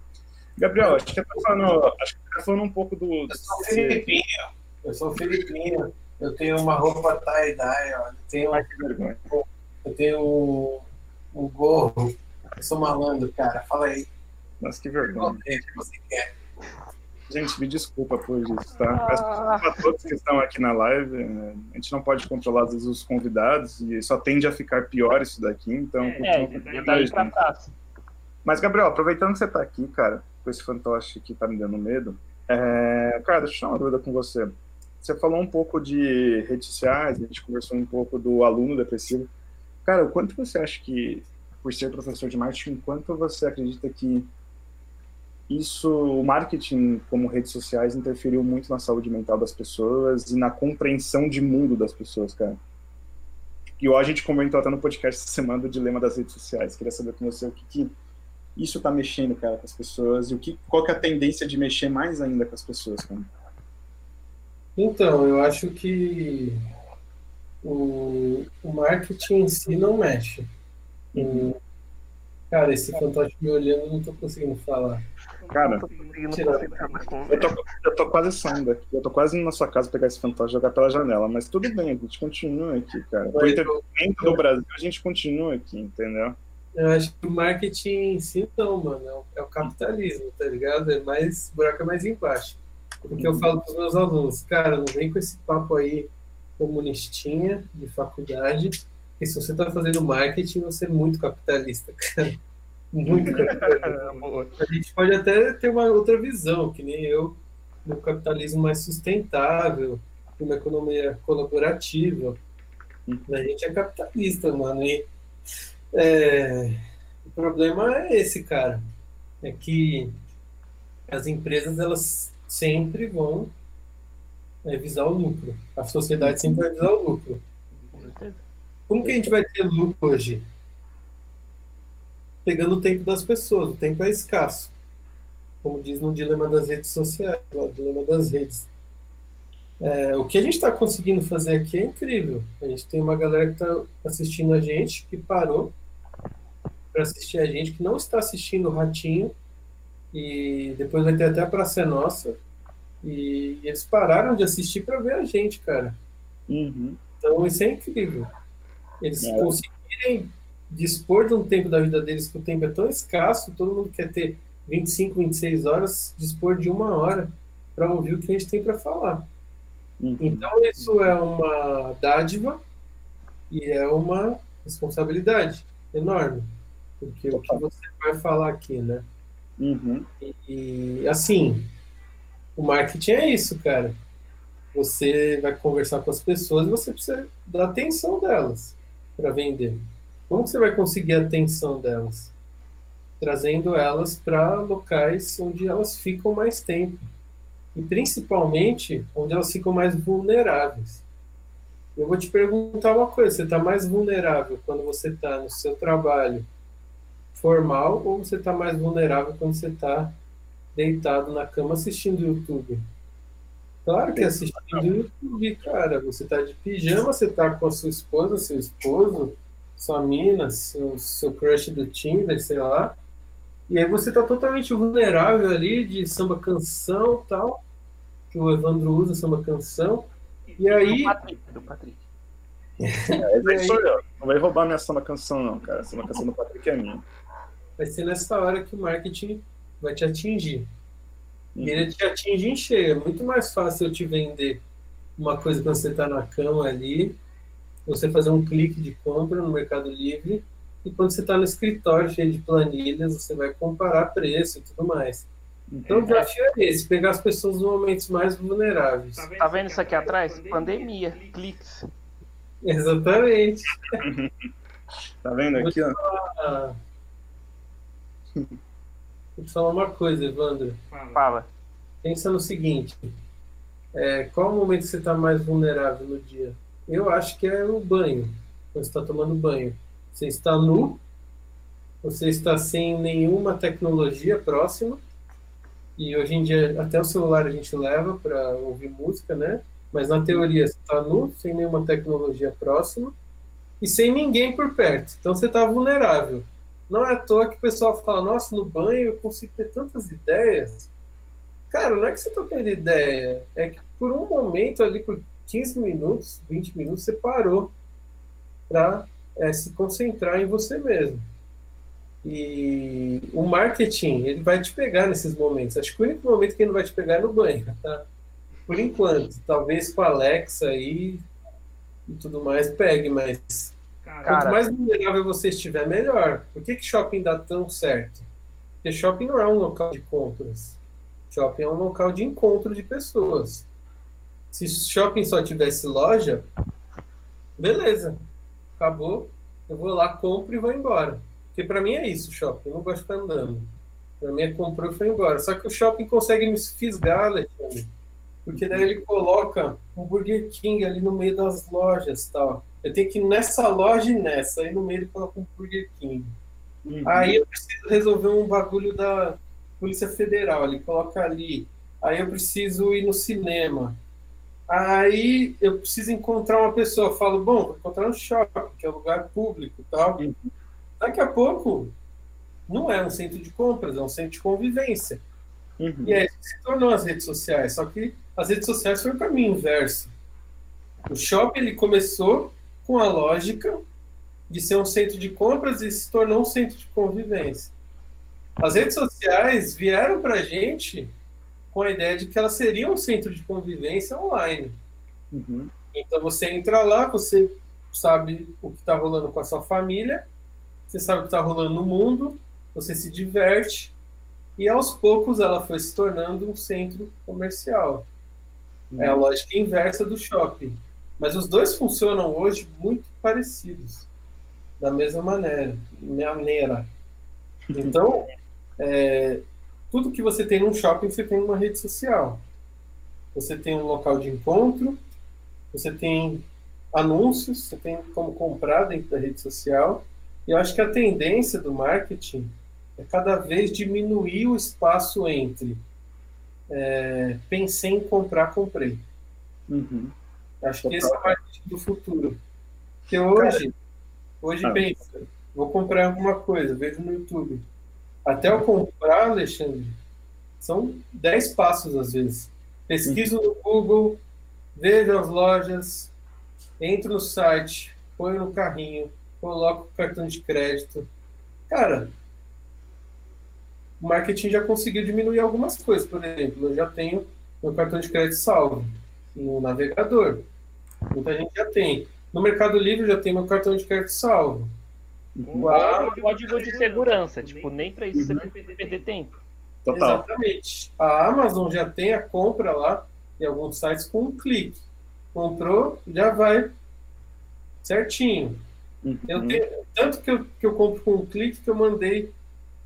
Gabriel, acho que tá falando, acho que tá falando um pouco do. Eu sou filipino. Eu sou filipino. Eu tenho uma roupa tie-dye. Eu tenho, Ai, eu tenho um, gorro. Eu sou malandro, cara. Fala aí. Nossa, que vergonha. Que você quer? Gente, me desculpa por isso, tá? Peço desculpa a todos que estão aqui na live. A gente não pode controlar, às vezes, os convidados e só tende a ficar pior isso daqui, então... É, é, é Mas, Gabriel, aproveitando que você está aqui, cara, com esse fantoche que tá me dando medo. É, cara, deixa eu tirar uma dúvida com você. Você falou um pouco de redes sociais, a gente conversou um pouco do aluno depressivo. Cara, o quanto você acha que, por ser professor de marketing, quanto você acredita que isso, o marketing como redes sociais interferiu muito na saúde mental das pessoas e na compreensão de mundo das pessoas, cara? igual a gente comentou até no podcast essa semana do dilema das redes sociais. Queria saber com você o que, que isso está mexendo, cara, com as pessoas e o que, qual que é a tendência de mexer mais ainda com as pessoas, cara? Então, eu acho que o, o marketing em si não mexe. O, cara, esse fantoche me olhando, eu não tô conseguindo falar. Cara, eu tô, eu tô quase saindo aqui. Eu tô quase indo na sua casa pegar esse fantoche e jogar pela janela. Mas tudo bem, a gente continua aqui, cara. Por entretenimento do Brasil, a gente continua aqui, entendeu? Eu acho que o marketing em si não, mano. É o, é capitalismo, tá ligado? É mais, o buraco é mais embaixo. Porque eu falo para os meus alunos, cara, não vem com esse papo aí comunistinha de faculdade, que se você está fazendo marketing, você é muito capitalista, cara. Muito capitalista. A gente pode até ter uma outra visão, que nem eu, no capitalismo mais sustentável, uma economia colaborativa. A gente é capitalista, mano. E, é, o problema é esse, cara. É que as empresas, elas sempre vão é, visar o lucro. A sociedade sempre vai visar o lucro. Como que a gente vai ter lucro hoje? Pegando o tempo das pessoas. O tempo é escasso. Como diz no dilema das redes sociais, no dilema das redes. É, o que a gente está conseguindo fazer aqui é incrível. A gente tem uma galera que está assistindo a gente, que parou para assistir a gente, que não está assistindo o Ratinho, e depois vai ter até a Praça Nossa. E, e eles pararam de assistir para ver a gente, cara. Uhum. Então isso é incrível. Eles é. conseguirem dispor de um tempo da vida deles que o tempo é tão escasso, todo mundo quer ter 25, 26 horas, dispor de uma hora para ouvir o que a gente tem para falar. Uhum. Então isso é uma dádiva e é uma responsabilidade enorme, porque o que você vai falar aqui, né? Uhum. E, assim, o marketing é isso, cara. Você vai conversar com as pessoas e você precisa da atenção delas para vender. Como você vai conseguir a atenção delas? Trazendo elas para locais onde elas ficam mais tempo. E principalmente onde elas ficam mais vulneráveis. Eu vou te perguntar uma coisa: você está mais vulnerável quando você está no seu trabalho formal ou você está mais vulnerável quando você está deitado na cama assistindo YouTube? Claro que assistindo YouTube, cara. Você está de pijama, você está com a sua esposa, seu esposo, sua mina, seu, seu crush do Tinder, sei lá. E aí você está totalmente vulnerável ali de samba canção tal, que o Evandro usa samba canção. E aí. Do Patrick. Do Patrick. É, aí sou eu. Não vai roubar minha samba canção, não, cara. A samba canção do Patrick é minha vai ser nessa hora que o marketing vai te atingir. E ele te atinge em cheio. É muito mais fácil eu te vender uma coisa quando você está na cama ali, você fazer um clique de compra no Mercado Livre, e quando você está no escritório cheio de planilhas, você vai comparar preço e tudo mais. Então o desafio é esse, pegar as pessoas nos momentos mais vulneráveis. Tá vendo isso aqui atrás? Pandemia, cliques. Exatamente. tá vendo aqui, ó? Vou te falar uma coisa, Evandro. Fala. Pensa no seguinte: é, qual o momento que você está mais vulnerável no dia? Eu acho que é o banho, quando você está tomando banho. Você está nu, você está sem nenhuma tecnologia próxima, e hoje em dia até o celular a gente leva para ouvir música, né? Mas na teoria você está nu, sem nenhuma tecnologia próxima, e sem ninguém por perto. Então você está vulnerável. Não é à toa que o pessoal fala, nossa, no banho eu consigo ter tantas ideias. Cara, não é que você está tendo ideia, é que por um momento ali, por 15 minutos, 20 minutos, você parou para é, se concentrar em você mesmo. E o marketing, ele vai te pegar nesses momentos. Acho que o único momento que ele não vai te pegar é no banho, tá? Por enquanto. Talvez com a Alexa aí e tudo mais pegue, mas Cara, Quanto mais vulnerável você estiver, melhor. Por que, que shopping dá tão certo? Porque shopping não é um local de compras. Shopping é um local de encontro de pessoas. Se shopping só tivesse loja, beleza. Acabou. Eu vou lá, compro e vou embora. Porque para mim é isso, shopping. Eu não gosto de ficar andando. Para mim é comprou e foi embora. Só que o shopping consegue me fisgar, Alexandre. porque daí ele coloca um Burger King ali no meio das lojas tal. Eu tenho que ir nessa loja e nessa, aí no meio ele coloca um Burger King. Uhum. Aí eu preciso resolver um bagulho da Polícia Federal, ele coloca ali. Aí eu preciso ir no cinema. Aí eu preciso encontrar uma pessoa. Eu falo, bom, vou encontrar no shopping, que é um lugar público tal. Uhum. Daqui a pouco, não é um centro de compras, é um centro de convivência. Uhum. E aí se tornou as redes sociais. Só que as redes sociais foi o caminho inverso. O shopping ele começou com a lógica de ser um centro de compras e se tornou um centro de convivência. As redes sociais vieram para a gente com a ideia de que elas seriam um centro de convivência online. Uhum. Então você entra lá, você sabe o que está rolando com a sua família, você sabe o que está rolando no mundo, você se diverte, e aos poucos ela foi se tornando um centro comercial. É a lógica inversa do shopping. Mas os dois funcionam hoje muito parecidos, da mesma maneira. maneira. Então, é, tudo que você tem num shopping, você tem numa rede social. Você tem um local de encontro, você tem anúncios, você tem como comprar dentro da rede social. E eu acho que a tendência do marketing é cada vez diminuir o espaço entre é, pensei em comprar, comprei. Uhum. Acho que esse é o marketing do futuro. Porque hoje, hoje ah. pensa, vou comprar alguma coisa, vejo no YouTube. Até eu comprar, Alexandre, são 10 passos às vezes. Pesquiso no Google, vejo as lojas, entro no site, ponho no carrinho, coloco o cartão de crédito. Cara, o marketing já conseguiu diminuir algumas coisas. Por exemplo, eu já tenho meu cartão de crédito salvo no navegador. Muita gente já tem. No Mercado Livre já tem meu cartão de crédito salvo. Um ah, código de segurança, tipo, nem para isso uhum. você perder, perder tempo. Total. Exatamente. A Amazon já tem a compra lá em alguns sites com um clique. Comprou, já vai certinho. Uhum. Eu tenho, tanto que eu, que eu compro com um clique que eu mandei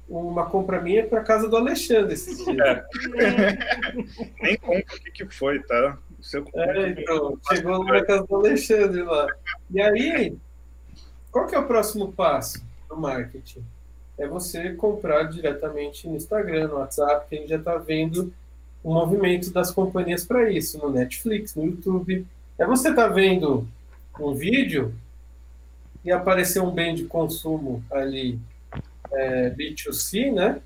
uma compra minha para casa do Alexandre esses dias. É. Nem conta o que, que foi, tá? Seu é, então, chegou na casa do Alexandre lá. E aí, qual que é o próximo passo do marketing? É você comprar diretamente no Instagram, no WhatsApp, que a gente já está vendo o movimento das companhias para isso, no Netflix, no YouTube. É você estar tá vendo um vídeo e aparecer um bem de consumo ali é, B2C, né?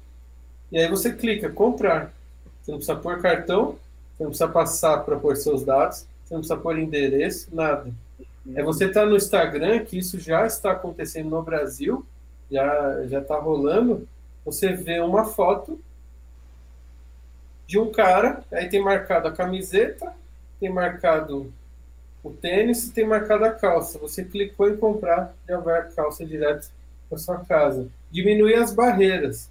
E aí você clica comprar. Você não precisa pôr cartão, você não precisa passar para pôr seus dados, você não precisa pôr endereço, nada. É você estar tá no Instagram, que isso já está acontecendo no Brasil, já já está rolando. Você vê uma foto de um cara, aí tem marcado a camiseta, tem marcado o tênis e tem marcado a calça. Você clicou em comprar, já vai a calça direto para sua casa diminuir as barreiras.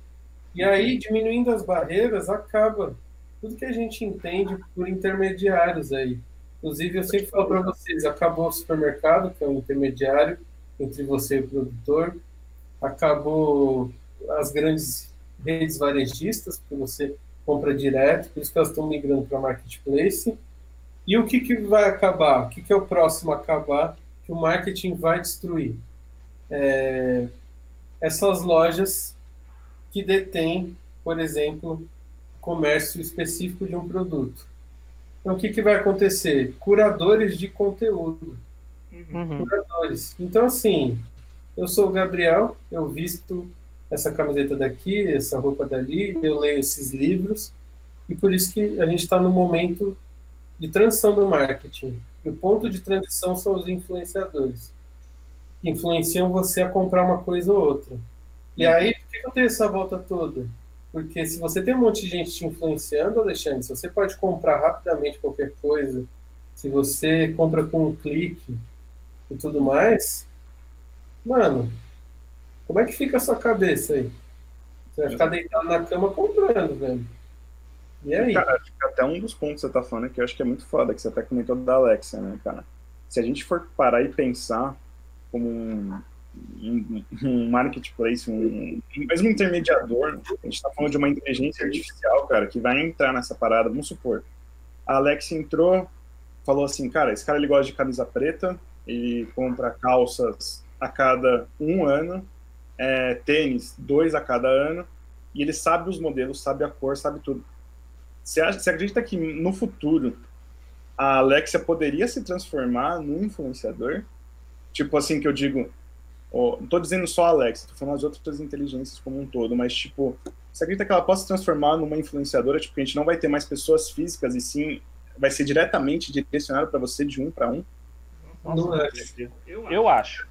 E aí, diminuindo as barreiras, acaba tudo que a gente entende por intermediários aí. Inclusive, eu sempre falo para vocês, acabou o supermercado, que é um intermediário entre você e o produtor, acabou as grandes redes varejistas, porque você compra direto, por isso que elas estão migrando para marketplace. E o que, que vai acabar? O que, que é o próximo a acabar que o marketing vai destruir? É, essas lojas que detêm, por exemplo, comércio específico de um produto. Então, o que, que vai acontecer? Curadores de conteúdo. Uhum. Curadores. Então, assim, eu sou o Gabriel, eu visto essa camiseta daqui, essa roupa dali, eu leio esses livros, e por isso que a gente está no momento de transição do marketing. E o ponto de transição são os influenciadores que influenciam você a comprar uma coisa ou outra. E uhum. aí, por que eu tenho essa volta toda? Porque se você tem um monte de gente te influenciando, Alexandre, se você pode comprar rapidamente qualquer coisa, se você compra com um clique e tudo mais, mano, como é que fica a sua cabeça aí? Você vai ficar deitado na cama comprando, velho. E aí? Cara, acho que até um dos pontos que você tá falando que eu acho que é muito foda, que você até comentou da Alexa, né, cara? Se a gente for parar e pensar como um, um, um marketplace, um, mesmo intermediador, a gente está falando de uma inteligência artificial, cara, que vai entrar nessa parada, vamos supor. a Alex entrou, falou assim, cara, esse cara ele gosta de camisa preta, ele compra calças a cada um ano, é, tênis dois a cada ano, e ele sabe os modelos, sabe a cor, sabe tudo. Você, acha, você acredita que no futuro a Alexia poderia se transformar num influenciador? Tipo assim, que eu digo, não tô dizendo só a Alexia, tô falando as outras inteligências como um todo, mas tipo, você acredita que ela possa se transformar numa influenciadora? Tipo, que a gente não vai ter mais pessoas físicas e sim vai ser diretamente direcionado para você de um para um? Não acho. Eu acho.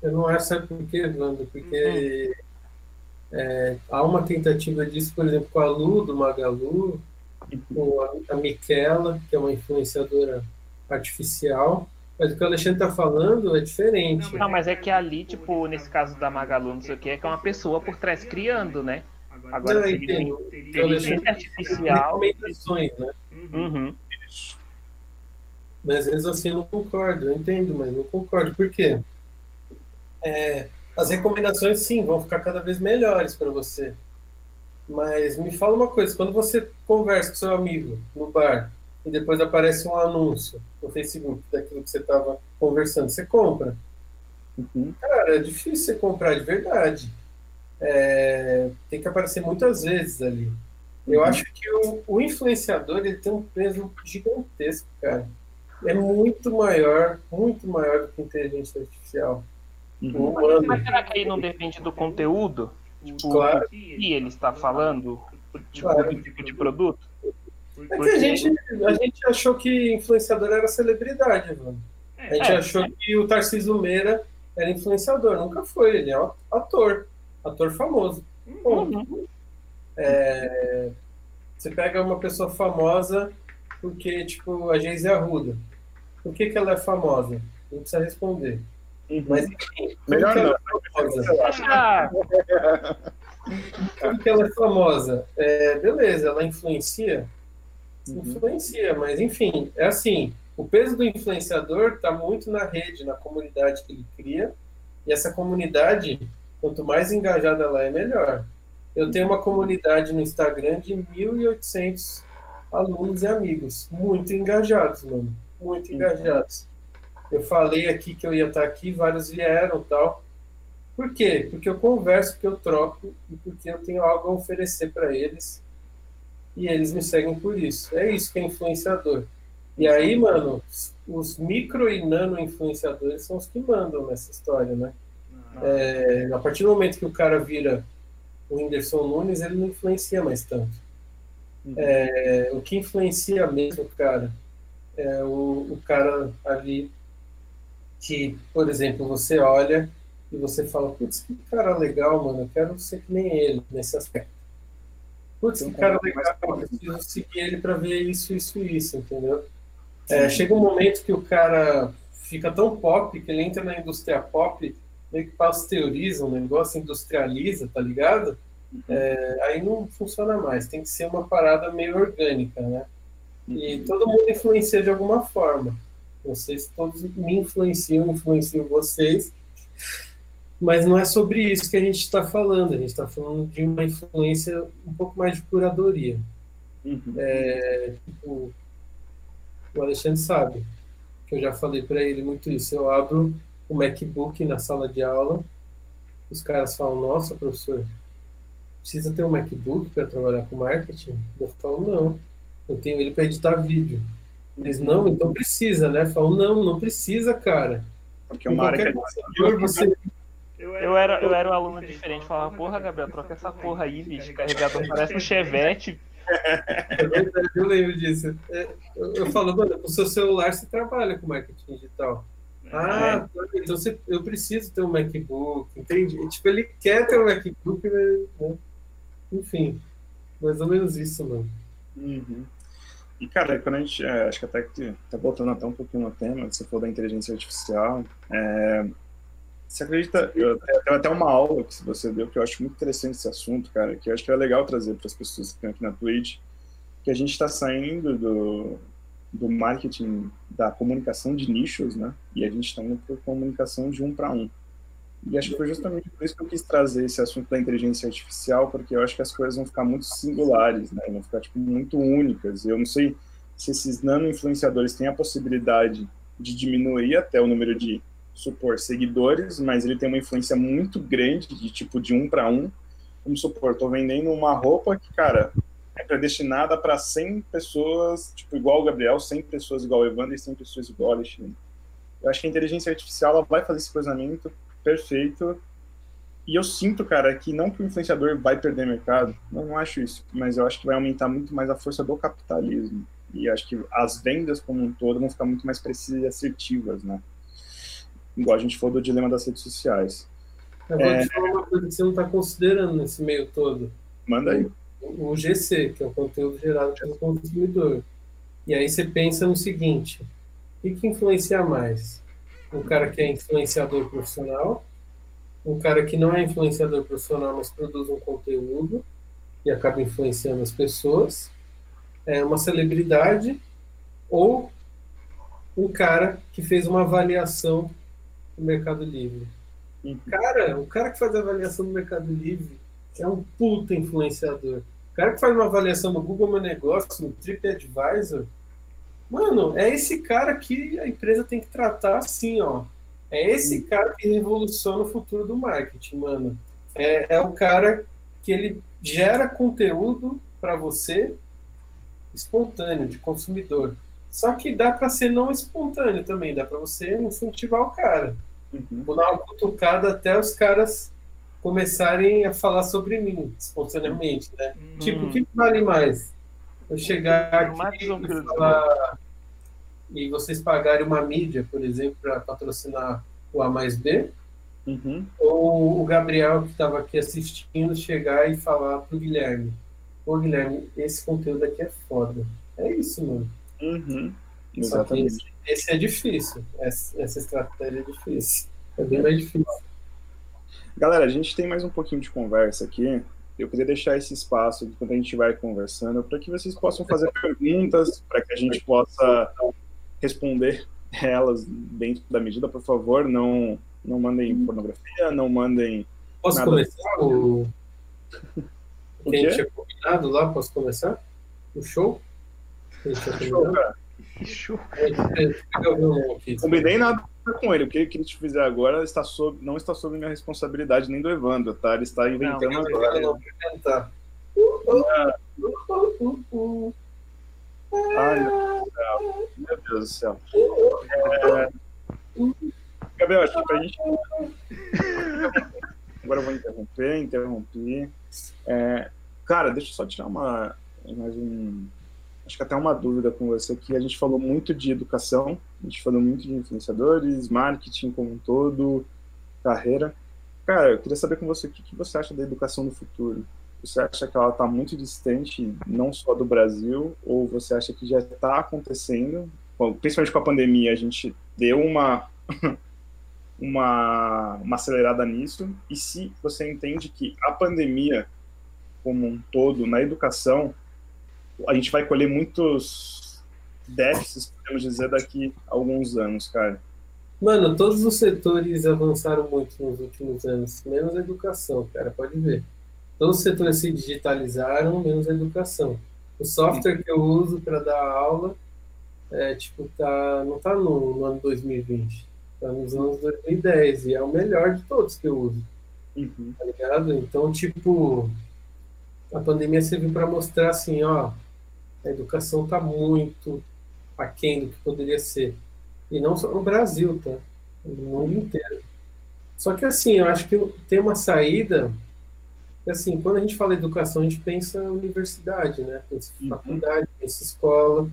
Eu não acho, sabe por quê, Nando? Porque uhum. é, há uma tentativa disso, por exemplo, com a Lu, do Magalu, com a, a Miquela, que é uma influenciadora artificial. Mas o que o Alexandre está falando é diferente. Não, mas é que ali, tipo, nesse caso da Magalu, não sei o que, é que é uma pessoa por trás criando, né? Agora, não, inteligência artificial. Recomendações, né? Uhum. Mas às vezes assim eu não concordo, eu entendo, mas não concordo. Por quê? É, as recomendações, sim, vão ficar cada vez melhores para você. Mas me fala uma coisa: quando você conversa com seu amigo no bar e depois aparece um anúncio no Facebook daquilo que você estava conversando, você compra? Uhum. Cara, é difícil você comprar de verdade. É, tem que aparecer muitas vezes ali. Eu uhum. acho que o, o, influenciador ele tem um peso gigantesco, cara. É muito maior, muito maior do que a inteligência artificial. Uhum. Mas, mas será que aí não depende do conteúdo? Tipo, claro. o que ele está falando? Tipo, claro. do tipo de produto? É que a gente, a gente achou que influenciador era celebridade, mano. A gente é, achou é. que o Tarcísio Meira era influenciador. Nunca foi, ele é ator. Ator famoso. Uhum. É, você pega uma pessoa famosa porque, tipo, a Geise Arruda. Por que, que ela é famosa? Não precisa responder. Uhum. Mas enfim, melhor não. É Como que ela é famosa? É, beleza, ela influencia? Uhum. Influencia, mas enfim, é assim, o peso do influenciador está muito na rede, na comunidade que ele cria, e essa comunidade, quanto mais engajada ela é, melhor. Eu tenho uma comunidade no Instagram de 1.800 alunos e amigos, muito engajados, mano, muito uhum. engajados. Eu falei aqui que eu ia estar aqui, vários vieram tal. Por quê? Porque eu converso, porque eu troco e porque eu tenho algo a oferecer para eles e eles me seguem por isso. É isso que é influenciador. E aí, mano, os micro e nano influenciadores são os que mandam nessa história, né? Ah. É, a partir do momento que o cara vira o Whindersson Nunes, ele não influencia mais tanto. Uhum. É, o que influencia mesmo, cara, é o, o cara ali que, por exemplo, você olha e você fala, putz, que cara legal, mano, eu quero ser que nem ele nesse aspecto. Putz, que cara legal, eu preciso seguir ele para ver isso, isso isso, entendeu? É, chega um momento que o cara fica tão pop que ele entra na indústria pop, meio que pasteuriza o negócio, industrializa, tá ligado? Uhum. É, aí não funciona mais, tem que ser uma parada meio orgânica, né? E uhum. todo mundo influencia de alguma forma. Vocês todos me influenciam, influenciam vocês. Mas não é sobre isso que a gente está falando. A gente está falando de uma influência um pouco mais de curadoria. Uhum. É, tipo, o Alexandre sabe que eu já falei para ele muito isso. Eu abro o MacBook na sala de aula, os caras falam: Nossa, professor, precisa ter um MacBook para trabalhar com marketing? Eu falo: Não, eu tenho ele para editar vídeo. Eles, não, então precisa, né? Falam, não, não precisa, cara. Porque uma área que você... Eu era, eu era um aluno diferente, falava, porra, Gabriel, troca essa porra aí, bicho, carregador parece um chevette. É verdade, eu lembro disso. É, eu, eu falo, mano, com o seu celular você trabalha com marketing digital. Ah, é. Tá, então você, eu preciso ter um MacBook, entende? Tipo, ele quer ter um MacBook, né? Enfim, mais ou menos isso, mano. Uhum. E, cara, quando a gente, é, acho que até que tá voltando até um pouquinho no tema, você falou da inteligência artificial, é, você acredita, eu tenho até uma aula que você deu, que eu acho muito interessante esse assunto, cara, que eu acho que é legal trazer para as pessoas que estão aqui na Twitch, que a gente está saindo do, do marketing, da comunicação de nichos, né, e a gente está indo para comunicação de um para um. E acho que foi justamente por isso que eu quis trazer esse assunto da inteligência artificial, porque eu acho que as coisas vão ficar muito singulares, né? Vão ficar, tipo, muito únicas. Eu não sei se esses nano-influenciadores têm a possibilidade de diminuir até o número de, supor, seguidores, mas ele tem uma influência muito grande, de tipo de um para um. Vamos supor, estou vendendo uma roupa que, cara, é predestinada para 100 pessoas, tipo, igual o Gabriel, 100 pessoas igual o Evandro e 100 pessoas igual o Alexandre. Eu acho que a inteligência artificial ela vai fazer esse cruzamento perfeito. E eu sinto, cara, que não que o influenciador vai perder mercado, eu não acho isso, mas eu acho que vai aumentar muito mais a força do capitalismo. E acho que as vendas como um todo vão ficar muito mais precisas e assertivas, né? Igual a gente falou do dilema das redes sociais. Eu vou é... te falar uma coisa que você não está considerando nesse meio todo. Manda aí. O GC, que é o conteúdo gerado pelo consumidor. E aí você pensa no seguinte: o que, que influencia mais? Um cara que é influenciador profissional, um cara que não é influenciador profissional, mas produz um conteúdo e acaba influenciando as pessoas, é uma celebridade ou um cara que fez uma avaliação no Mercado Livre. Uhum. Cara, o cara que faz avaliação no Mercado Livre é um puta influenciador. O cara que faz uma avaliação no Google Meu Negócio, no TripAdvisor, mano, é esse cara que a empresa tem que tratar assim, ó. É esse cara que revoluciona o futuro do marketing, mano. É, é o cara que ele gera conteúdo para você espontâneo, de consumidor. Só que dá para ser não espontâneo também, dá para você incentivar o cara. Uhum. Vou dar uma cutucada até os caras começarem a falar sobre mim, espontaneamente, né? Uhum. Tipo, o que vale mais? Eu chegar aqui e falar... E vocês pagarem uma mídia, por exemplo, para patrocinar o A mais B, uhum. ou o Gabriel, que estava aqui assistindo, chegar e falar para o Guilherme, Ô, Guilherme, esse conteúdo aqui é foda. É isso, mano. Uhum. Exatamente. Esse, é difícil. Essa, essa estratégia é difícil. É bem mais difícil. Galera, a gente tem mais um pouquinho de conversa aqui. Eu queria deixar esse espaço quando a gente vai conversando para que vocês possam fazer perguntas, para que a gente possa responder elas dentro da medida, por favor. Não, não mandem pornografia, não mandem. Posso nada começar? O... O que a gente tinha combinado lá, posso começar? O show? Tinha show, cara. Show. Combinei nada com ele. O que ele te fizer agora está sob, não está sob minha responsabilidade, nem do Evandro, tá? Ele está inventando não, agora. Não, inventar. Ai, meu Deus do céu. É... Gabriel, acho que pra gente. Agora eu vou interromper, interromper. É, cara, deixa eu só tirar uma, mais um, acho que até uma dúvida com você que a gente falou muito de educação, a gente falou muito de influenciadores, marketing como um todo, carreira. Cara, eu queria saber com você o que, você acha da educação no futuro. Você acha que ela está muito distante, não só do Brasil, ou você acha que já está acontecendo? Bom, principalmente com a pandemia, a gente deu uma uma, uma acelerada nisso? E se você entende que a pandemia, como um todo, na educação, a gente vai colher muitos déficits, podemos dizer, daqui a alguns anos, cara? Mano, todos os setores avançaram muito nos últimos anos, menos a educação, cara, pode ver. Todos os setores se digitalizaram, menos a educação. O software que eu uso para dar aula, é, tipo, tá, não tá no, no ano 2020 Tá nos anos 2010 e é o melhor de todos que eu uso. Uhum. Tá ligado? Então, tipo, a pandemia serviu para mostrar assim, ó, a educação tá muito aquém do que poderia ser. E não só no Brasil, tá? No mundo inteiro. Só que assim, eu acho que tem uma saída. Assim, quando a gente fala educação, a gente pensa universidade, né? Pensa uhum. faculdade, pensa escola.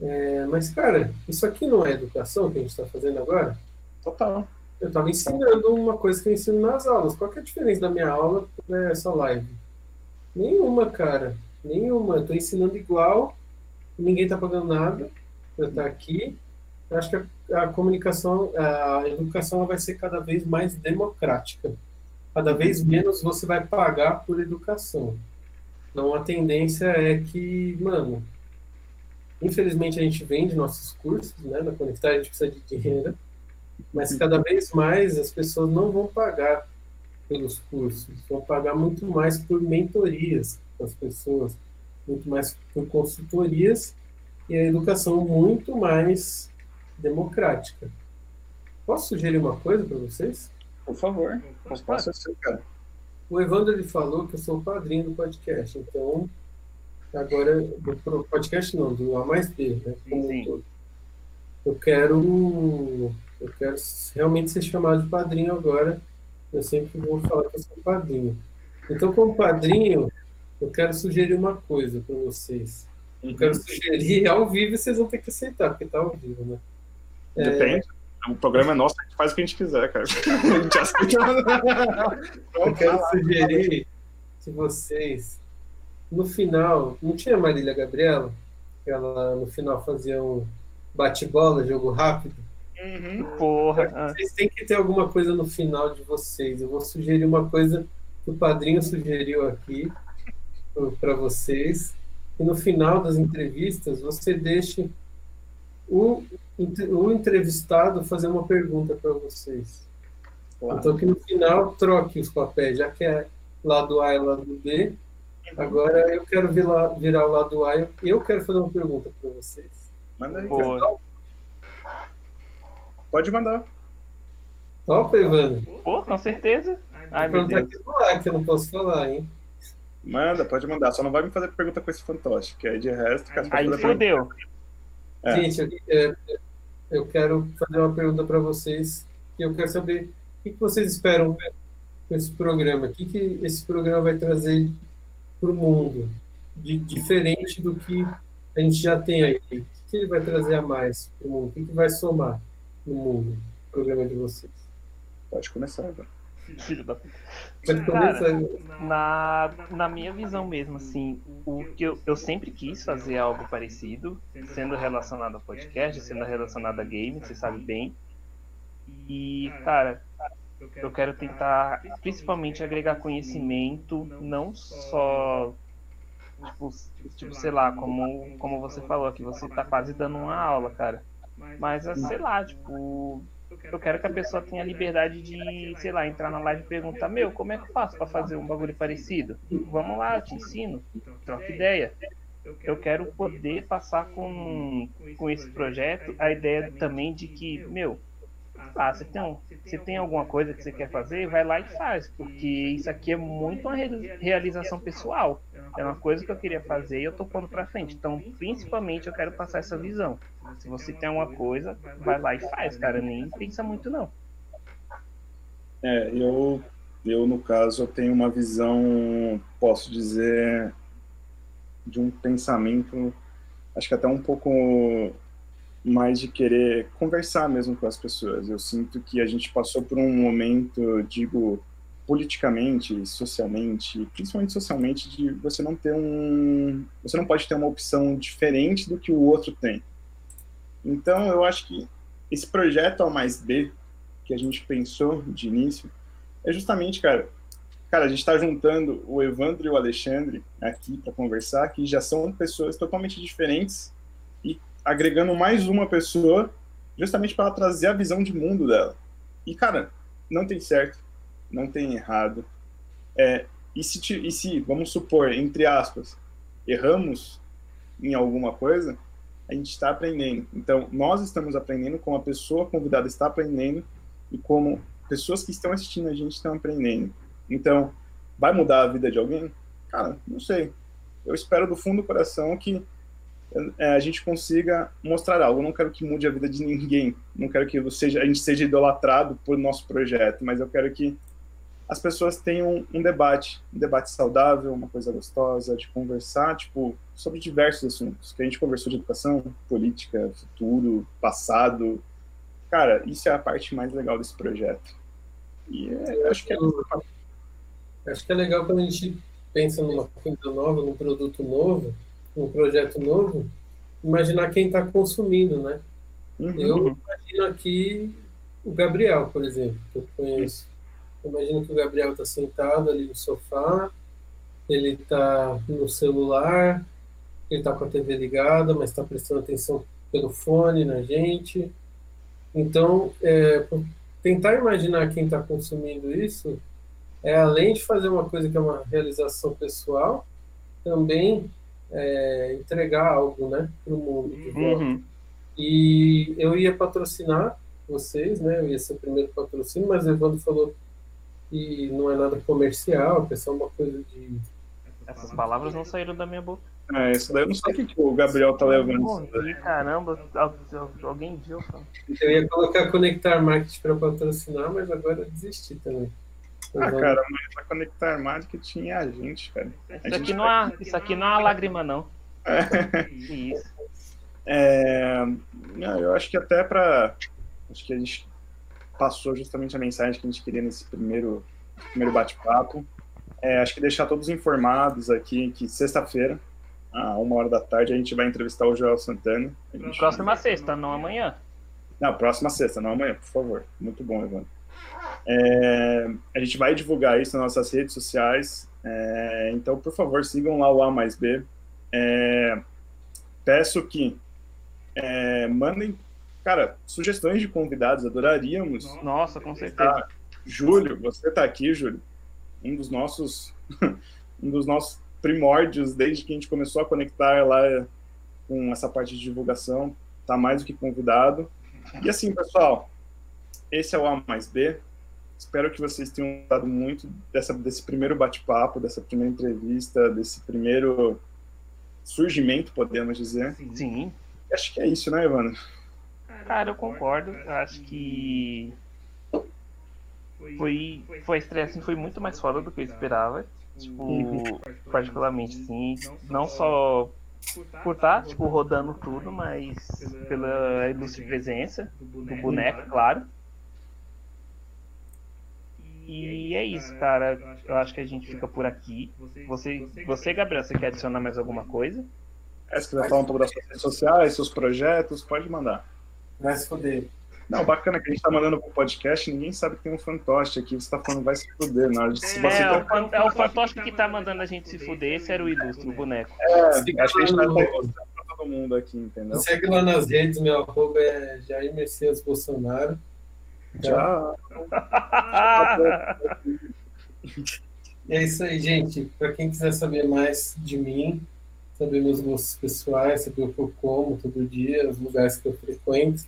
É, mas, cara, isso aqui não é educação que a gente está fazendo agora? Total. Eu estava ensinando uma coisa que eu ensino nas aulas. Qual é a diferença da minha aula para essa live? Nenhuma, cara. Nenhuma. Eu estou ensinando igual, ninguém está pagando nada para estar aqui. Eu acho que a, a comunicação, a educação vai ser cada vez mais democrática. Cada vez menos você vai pagar por educação. Então a tendência é que, mano, Infelizmente, a gente vende nossos cursos, né? Na Conectar a gente precisa de dinheiro, mas cada vez mais as pessoas não vão pagar pelos cursos, vão pagar muito mais por mentorias para as pessoas, muito mais por consultorias e a educação muito mais democrática. Posso sugerir uma coisa para vocês? Por favor, posso ser, cara. O Evandro ele falou que eu sou o padrinho do podcast, então agora do podcast não, do A mais B, né? Como sim, sim. Eu quero eu quero realmente ser chamado de padrinho agora. Eu sempre vou falar que eu sou padrinho. Então, como padrinho, eu quero sugerir uma coisa para vocês. Eu quero uhum. sugerir ao vivo e vocês vão ter que aceitar, porque está ao vivo, né? Depende. É... O programa é nosso, a gente faz o que a gente quiser, cara. A gente aceita. eu quero sugerir que vocês, no final, não tinha Marília Gabriela? Que ela no final fazia um bate-bola, jogo rápido? Uhum. Porra. Vocês têm que ter alguma coisa no final de vocês. Eu vou sugerir uma coisa que o padrinho sugeriu aqui para vocês. E no final das entrevistas, você deixe o, o entrevistado fazer uma pergunta para vocês. Claro. Então, que no final troque os papéis, já que é lado A e lado B. Agora eu quero virar, virar o lado A e eu quero fazer uma pergunta para vocês. Manda aí. Boa. Pode mandar. Topa, Evandro? Pô, com certeza. Ai, meu Deus. Falar, que eu não posso falar, hein? Manda, pode mandar. Só não vai me fazer pergunta com esse fantoche, que aí de resto... Aí fodeu. É. Gente, eu, eu, quero fazer uma pergunta para vocês. E eu quero saber o que, vocês esperam com esse programa. O que, que esse programa vai trazer para o mundo? De, diferente do que a gente já tem aí. O que, que ele vai trazer a mais para o mundo? O que, que vai somar? no mundo, o programa de vocês? Pode começar agora. Filho da Cara, na, na minha visão mesmo, assim, o que eu, eu sempre quis fazer algo parecido, sendo relacionado a podcast, sendo relacionado a game, você sabe bem. E, cara, eu quero tentar principalmente agregar conhecimento, não só tipo, tipo sei lá, como, como você falou que você tá quase dando uma aula, cara. Mas, é, sei lá, tipo, eu quero que a pessoa tenha liberdade de, sei lá, entrar na live e perguntar: Meu, como é que eu faço para fazer um bagulho parecido? Vamos lá, eu te ensino, troca ideia. Eu quero poder passar com, com esse projeto a ideia também de que, meu, ah, você tem, um, você tem alguma coisa que você quer fazer, vai lá e faz, porque isso aqui é muito uma realização pessoal. É uma coisa que eu queria fazer e eu tô pondo para frente. Então, principalmente, eu quero passar essa visão. Se você tem alguma coisa, vai lá e faz, cara. Nem pensa muito, não. É, eu, eu no caso, eu tenho uma visão, posso dizer, de um pensamento, acho que até um pouco mais de querer conversar mesmo com as pessoas. Eu sinto que a gente passou por um momento, digo, politicamente, socialmente, principalmente socialmente, de você não ter um, você não pode ter uma opção diferente do que o outro tem. Então, eu acho que esse projeto ao mais B que a gente pensou de início é justamente, cara, cara, a gente está juntando o Evandro e o Alexandre aqui para conversar, que já são pessoas totalmente diferentes agregando mais uma pessoa justamente para trazer a visão de mundo dela. E, cara, não tem certo, não tem errado. É, e, se, e se, vamos supor, entre aspas, erramos em alguma coisa, a gente está aprendendo. Então, nós estamos aprendendo como a pessoa convidada está aprendendo e como pessoas que estão assistindo a gente estão aprendendo. Então, vai mudar a vida de alguém? Cara, não sei. Eu espero do fundo do coração que é, a gente consiga mostrar algo. Eu não quero que mude a vida de ninguém, não quero que seja, a gente seja idolatrado por nosso projeto, mas eu quero que as pessoas tenham um debate, um debate saudável, uma coisa gostosa, de conversar, tipo, sobre diversos assuntos, que a gente conversou de educação, política, futuro, passado. Cara, isso é a parte mais legal desse projeto. E é, acho que é... Acho que é legal quando a gente pensa numa coisa nova, num produto novo, um projeto novo, imaginar quem está consumindo, né? Uhum. Eu imagino aqui o Gabriel, por exemplo, que eu conheço. Imagino que o Gabriel está sentado ali no sofá, ele está no celular, ele está com a TV ligada, mas está prestando atenção pelo fone na gente. Então, é, tentar imaginar quem está consumindo isso é além de fazer uma coisa que é uma realização pessoal, também é, entregar algo, né, para o mundo. Uhum. E eu ia patrocinar vocês, né? Eu ia ser o primeiro patrocínio, mas o Evandro falou que não é nada comercial, que é só uma coisa de. Essas palavras não saíram da minha boca. É, isso daí eu não sei o que, que o Gabriel tá levando. Morri, caramba, alguém viu. Cara. Eu ia colocar Conectar Market para patrocinar, mas agora eu desisti também. Ah, cara, mas pra Conectar Market tinha a gente, cara. A isso, aqui não há, isso aqui não há lágrima, não. É. Isso. É, eu acho que até para acho que a gente passou justamente a mensagem que a gente queria nesse primeiro primeiro bate-papo. É, acho que deixar todos informados aqui que sexta-feira, a uma hora da tarde, a gente vai entrevistar o Joel Santana. Gente... Próxima sexta, não amanhã. Não, próxima sexta, não amanhã, por favor. Muito bom, Evandro. É, a gente vai divulgar isso nas nossas redes sociais. É, então, por favor, sigam lá o A mais B. É, peço que é, mandem, cara, sugestões de convidados, adoraríamos. Nossa, com certeza. Ah, Júlio, você está aqui, Júlio, um dos nossos, um dos nossos primórdios desde que a gente começou a conectar lá com essa parte de divulgação, está mais do que convidado. E assim, pessoal, esse é o A mais B. Espero que vocês tenham gostado muito dessa, desse primeiro bate-papo, dessa primeira entrevista, desse primeiro surgimento, podemos dizer. Sim. Acho que é isso, né, Evandro? Cara, eu concordo. Acho que foi, foi a estreia assim, foi muito mais foda do que eu esperava. Tipo, particularmente, sim. Não só por estar, tipo, rodando tudo, mas pela ilustre presença do boneco, claro. E é isso, cara. Eu acho que a gente fica por aqui. Você, você Gabriel, você quer adicionar mais alguma coisa? É, se quiser falar um pouco das suas redes sociais, seus projetos, pode mandar. Vai se fuder. Não, bacana que a gente tá mandando pro podcast, ninguém sabe que tem um fantoche aqui, você tá falando vai se fuder na hora de se você É, o, fan, é o fantoche que tá mandando a gente se fuder, esse era o ilustre, o boneco. É, acho que a gente tá mostrando pra todo mundo aqui, entendeu? Segue lá nas redes, meu arroba é Jair Messias Bolsonaro. Já. é isso aí, gente. Para quem quiser saber mais de mim, saber meus gostos pessoais, saber o que eu como todo dia, os lugares que eu frequento.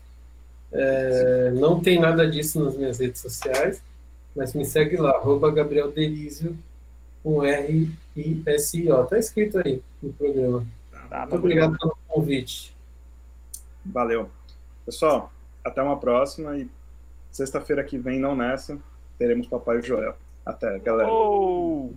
É, não tem nada disso nas minhas redes sociais, mas me segue lá, arroba Gabriel Derizio, com R-I-S-I-O. Está escrito aí no programa. Tá, Muito obrigado pelo convite. Valeu. Pessoal, até uma próxima e sexta-feira que vem, não nessa, teremos Papai Joel. Até, galera. Oh!